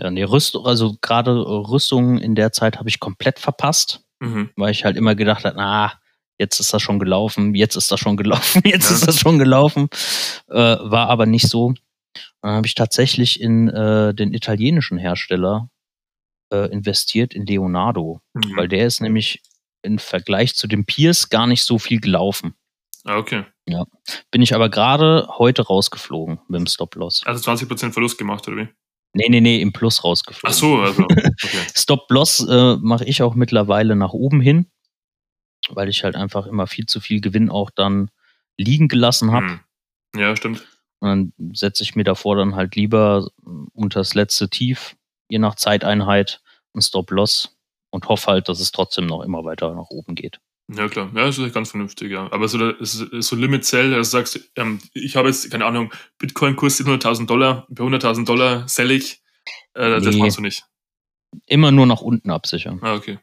Ja, nee, Rüstung, also gerade äh, Rüstungen in der Zeit habe ich komplett verpasst, Mhm. weil ich halt immer gedacht habe, na, jetzt ist das schon gelaufen, jetzt ist das schon gelaufen, [LAUGHS] jetzt Ja. ist das schon gelaufen. Äh, war aber nicht so. Dann habe ich tatsächlich in äh, den italienischen Hersteller äh, investiert, in Leonardo, Mhm. weil der ist nämlich im Vergleich zu dem Pierce gar nicht so viel gelaufen. Ah, okay. Bin ich aber gerade heute rausgeflogen mit dem Stop-Loss. Also 20% Verlust gemacht, oder wie? Nee, nee, nee, im Plus rausgeflogen. Ach so, also. Okay. [LAUGHS] Stop-Loss äh, mache ich auch mittlerweile nach oben hin, weil ich halt einfach immer viel zu viel Gewinn auch dann liegen gelassen habe. Hm. Ja, stimmt. Und dann setze ich mir davor dann halt lieber äh, unter das letzte Tief, je nach Zeiteinheit, ein Stop-Loss und hoffe halt, dass es trotzdem noch immer weiter nach oben geht. Ja, klar. Ja, das ist ganz vernünftig, ja. Aber so, das so Limit Sell, also sagst du, ähm, ich habe jetzt, keine Ahnung, Bitcoin-Kurs 100.000 Dollar, bei 100.000 Dollar sell ich. Äh, Das Nee. machst du nicht. Immer nur nach unten absichern. Ah, okay.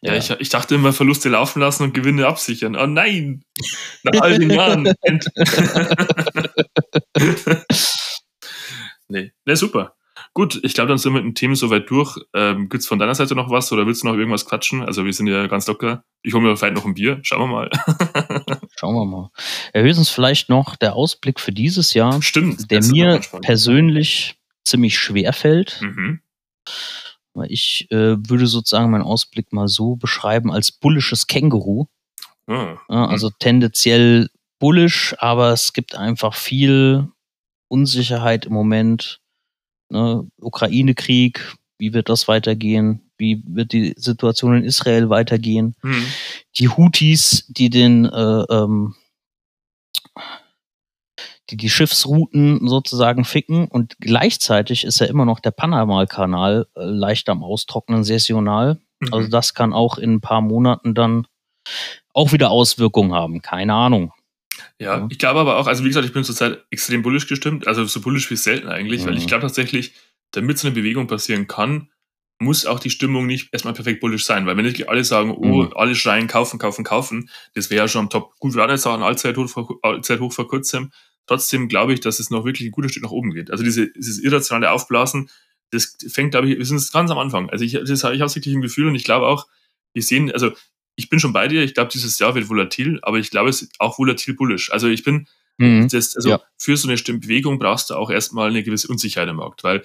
Ja, Ich, ich dachte immer, Verluste laufen lassen und Gewinne absichern. Oh nein! Nach all den Jahren. [LAUGHS] [LAUGHS] Nee, nee, super. Gut, ich glaube, dann sind wir mit dem Thema soweit durch. Ähm, Gibt es von deiner Seite noch was oder willst du noch irgendwas quatschen? Also wir sind ja ganz locker. Ich hole mir vielleicht noch ein Bier. Schauen wir mal. [LAUGHS] Schauen wir mal. Ja, höchstens vielleicht noch der Ausblick für dieses Jahr, Stimmt. der mir persönlich ziemlich schwer fällt. Mhm. Weil Ich äh, würde sozusagen meinen Ausblick mal so beschreiben als bullisches Känguru. Ah, Ja, also tendenziell bullish, aber es gibt einfach viel Unsicherheit im Moment. Ne? Ukraine-Krieg, wie wird das weitergehen? Wie wird die Situation in Israel weitergehen? Mhm. Die Houthis, die den äh, ähm, die die Schiffsrouten sozusagen ficken und gleichzeitig ist ja immer noch der Panama-Kanal äh, leicht am Austrocknen saisonal. Mhm. Also das kann auch in ein paar Monaten dann auch wieder Auswirkungen haben. Keine Ahnung. Ja, ja. ich glaube aber auch, also wie gesagt, ich bin zurzeit extrem bullisch gestimmt, also so bullisch wie selten eigentlich, mhm. weil ich mhm. glaube tatsächlich, damit so eine Bewegung passieren kann, muss auch die Stimmung nicht erstmal perfekt bullisch sein, weil wenn nicht alle sagen, oh, mhm. alle schreien, kaufen, kaufen, kaufen, das wäre ja schon am Top. Gut, wir hatten jetzt auch ein Allzeithoch vor, Allzeithoch vor kurzem. Trotzdem glaube ich, dass es noch wirklich ein gutes Stück nach oben geht. Also diese, dieses irrationale Aufblasen, das fängt, glaube ich, wir sind ganz am Anfang. Also ich, das habe ich auch wirklich ein Gefühl und ich glaube auch, wir sehen, also ich bin schon bei dir, ich glaube, dieses Jahr wird volatil, aber ich glaube, es ist auch volatil bullisch. Also ich bin, mhm. das, also ja. für so eine Bewegung brauchst du auch erstmal eine gewisse Unsicherheit im Markt, weil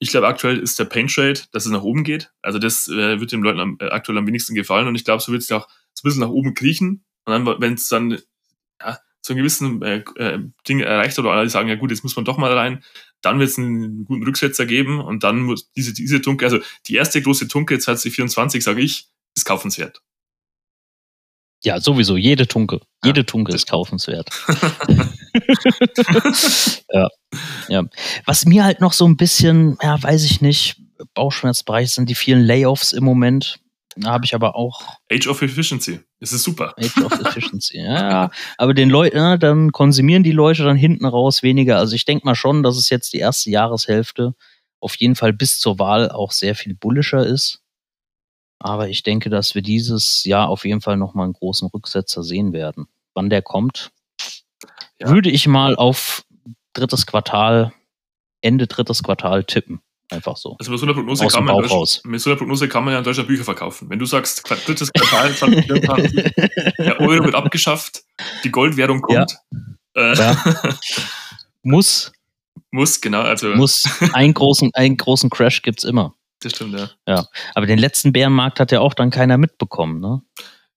ich glaube, aktuell ist der Pain Trade, dass es nach oben geht. Also das äh, wird den Leuten am, äh, aktuell am wenigsten gefallen und ich glaube, so wird es auch so ein bisschen nach oben kriechen. Und dann, wenn es dann ja, so einen gewissen äh, äh, Ding erreicht oder alle sagen, ja gut, jetzt muss man doch mal rein, dann wird es einen guten Rücksetzer geben und dann muss diese, diese Tunke, also die erste große Tunke 2024, sage ich, ist kaufenswert. Ja, sowieso, jede Tunke. Jede Tunke ist kaufenswert. [LAUGHS] [LAUGHS] ja. ja. Was mir halt noch so ein bisschen, ja, weiß ich nicht, Bauchschmerzbereich sind die vielen Layoffs im Moment. Da habe ich aber auch. Age of Efficiency. Das ist super. Age of [LAUGHS] Efficiency, ja. Aber den Leuten, ja, dann konsumieren die Leute dann hinten raus weniger. Also ich denke mal schon, dass es jetzt die erste Jahreshälfte auf jeden Fall bis zur Wahl auch sehr viel bullischer ist. Aber ich denke, dass wir dieses Jahr auf jeden Fall nochmal einen großen Rücksetzer sehen werden. Wann der kommt, ja. würde ich mal auf drittes Quartal, Ende drittes Quartal tippen. Einfach so. Also mit so einer Prognose, kann man, mit so einer Prognose kann man ja in Deutschland Bücher verkaufen. Wenn du sagst, drittes Quartal 2024, der Euro wird abgeschafft, die Goldwährung kommt. Ja. Äh, ja. [LAUGHS] Muss. Muss, genau. Also. Muss. Einen großen, einen großen Crash gibt es immer. Das stimmt, ja. Ja, aber den letzten Bärenmarkt hat ja auch dann keiner mitbekommen, ne?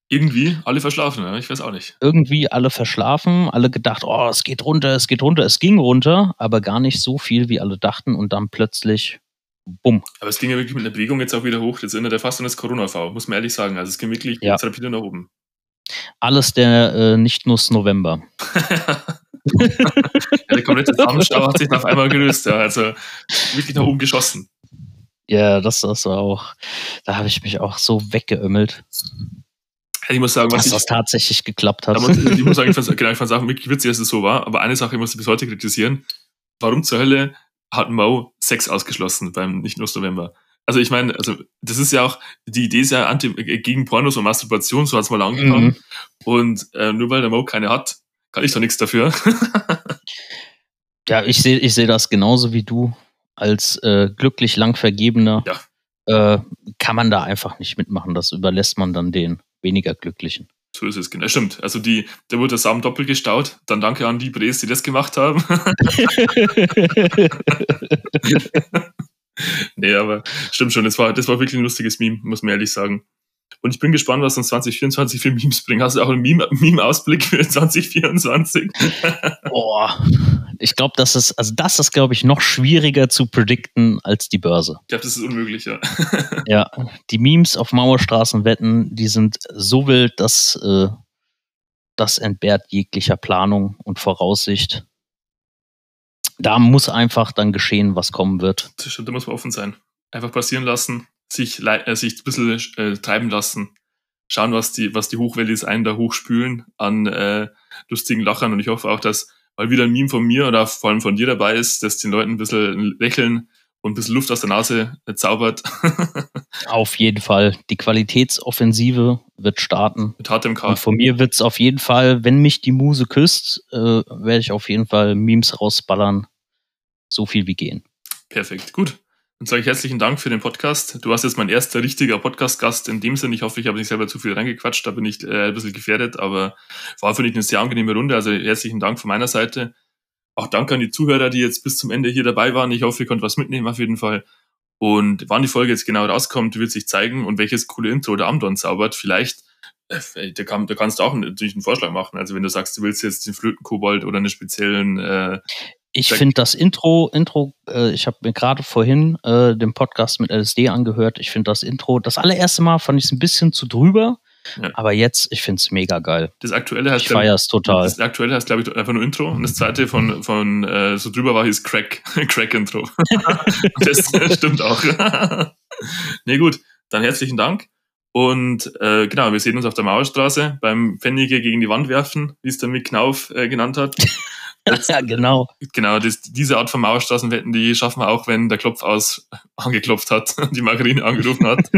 Irgendwie alle verschlafen, ich weiß auch nicht. Irgendwie alle verschlafen, alle gedacht, oh, es geht runter, es geht runter, es ging runter, aber gar nicht so viel, wie alle dachten und dann plötzlich, bumm. Aber es ging ja wirklich mit einer Bewegung jetzt auch wieder hoch, jetzt erinnert er fast an das Corona-V, muss man ehrlich sagen. Also es ging wirklich ja. jetzt rapide nach oben. Alles der äh, Nicht-Nuss November. [LAUGHS] [LAUGHS] ja, der komplette Samenstau hat sich auf einmal gelöst, ja. Also wirklich nach oben geschossen. Ja, das, war auch, da habe ich mich auch so weggeömmelt. Ich muss sagen, was dass ich, das tatsächlich geklappt hat. Muss, ich muss sagen, ich [LAUGHS] fand, genau, es auch wirklich witzig, dass es so war. Aber eine Sache muss ich bis heute kritisieren. Warum zur Hölle hat Mo Sex ausgeschlossen beim nicht nur November? Also ich meine, also das ist ja auch, die Idee ist ja anti, äh, gegen Pornos und Masturbation, so hat es mal angefangen. Mhm. Und äh, nur weil der Mo keine hat, kann ich doch nichts dafür. [LAUGHS] ja, ich sehe ich seh das genauso wie du als äh, glücklich lang Vergebener ja. äh, kann man da einfach nicht mitmachen. Das überlässt man dann den weniger Glücklichen. So ist es, genau. Stimmt. Also die, da wurde der Samen doppelt gestaut. Dann danke an die Bres, die das gemacht haben. [LAUGHS] nee, aber stimmt schon. Das war, das war wirklich ein lustiges Meme, muss man ehrlich sagen. Und ich bin gespannt, was uns 2024 für Memes bringen. Hast du auch einen Meme-Ausblick für 2024? Boah, ich glaube, das ist, also das ist, glaube ich, noch schwieriger zu predikten als die Börse. Ich glaube, das ist unmöglich, ja. [LAUGHS] ja, die Memes auf Mauerstraßenwetten, die sind so wild, dass äh, das entbehrt jeglicher Planung und Voraussicht. Da muss einfach dann geschehen, was kommen wird. Das stimmt, da muss man offen sein. Einfach passieren lassen sich, äh, sich ein bisschen äh, treiben lassen. Schauen, was die, was die Hochwellis einen da hochspülen an äh, lustigen Lachern. Und ich hoffe auch, dass mal wieder ein Meme von mir oder vor allem von dir dabei ist, dass den Leuten ein bisschen lächeln und ein bisschen Luft aus der Nase äh, zaubert. [LAUGHS] auf jeden Fall. Die Qualitätsoffensive wird starten. Mit hartem K. Und von mir wird es auf jeden Fall, wenn mich die Muse küsst, äh, werde ich auf jeden Fall Memes rausballern. So viel wie gehen. Perfekt, gut. Dann sage ich herzlichen Dank für den Podcast. Du warst jetzt mein erster richtiger Podcast-Gast in dem Sinne. Ich hoffe, ich habe nicht selber zu viel reingequatscht, da bin ich äh, ein bisschen gefährdet, aber war für dich eine sehr angenehme Runde. Also herzlichen Dank von meiner Seite. Auch danke an die Zuhörer, die jetzt bis zum Ende hier dabei waren. Ich hoffe, ihr könnt was mitnehmen auf jeden Fall. Und wann die Folge jetzt genau rauskommt, wird sich zeigen und welches coole Intro der Amdon zaubert. Vielleicht Äh, da, kann, da kannst du auch natürlich einen Vorschlag machen. Also wenn du sagst, du willst jetzt den Flötenkobold oder einen speziellen äh, ich finde das Intro, Intro, äh, ich habe mir gerade vorhin äh, den Podcast mit LSD angehört. Ich finde das Intro, das allererste Mal fand ich es ein bisschen zu drüber. Ja. Aber jetzt, ich finde es mega geil. Das aktuelle heißt, ich feiere es total. Das aktuelle heißt, glaube ich, einfach nur Intro. Und das zweite von, von äh, so drüber war, hieß Crack. [LAUGHS] Crack-Intro. [LAUGHS] das [LAUGHS] stimmt auch. nee, gut. Dann herzlichen Dank. Und äh, genau, wir sehen uns auf der Mauerstraße beim Pfennige gegen die Wand werfen, wie es der Mick Knauf äh, genannt hat. Ja, [LAUGHS] genau. Genau, das, diese Art von Mauerstraßenwetten, die schaffen wir auch, wenn der Klopf aus [LAUGHS] angeklopft hat und [LAUGHS] die Margarine angerufen hat.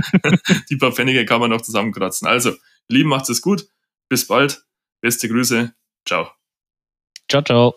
die paar Pfennige kann man noch zusammenkratzen. Also, lieben, macht es gut. Bis bald. Beste Grüße. Ciao. Ciao, ciao.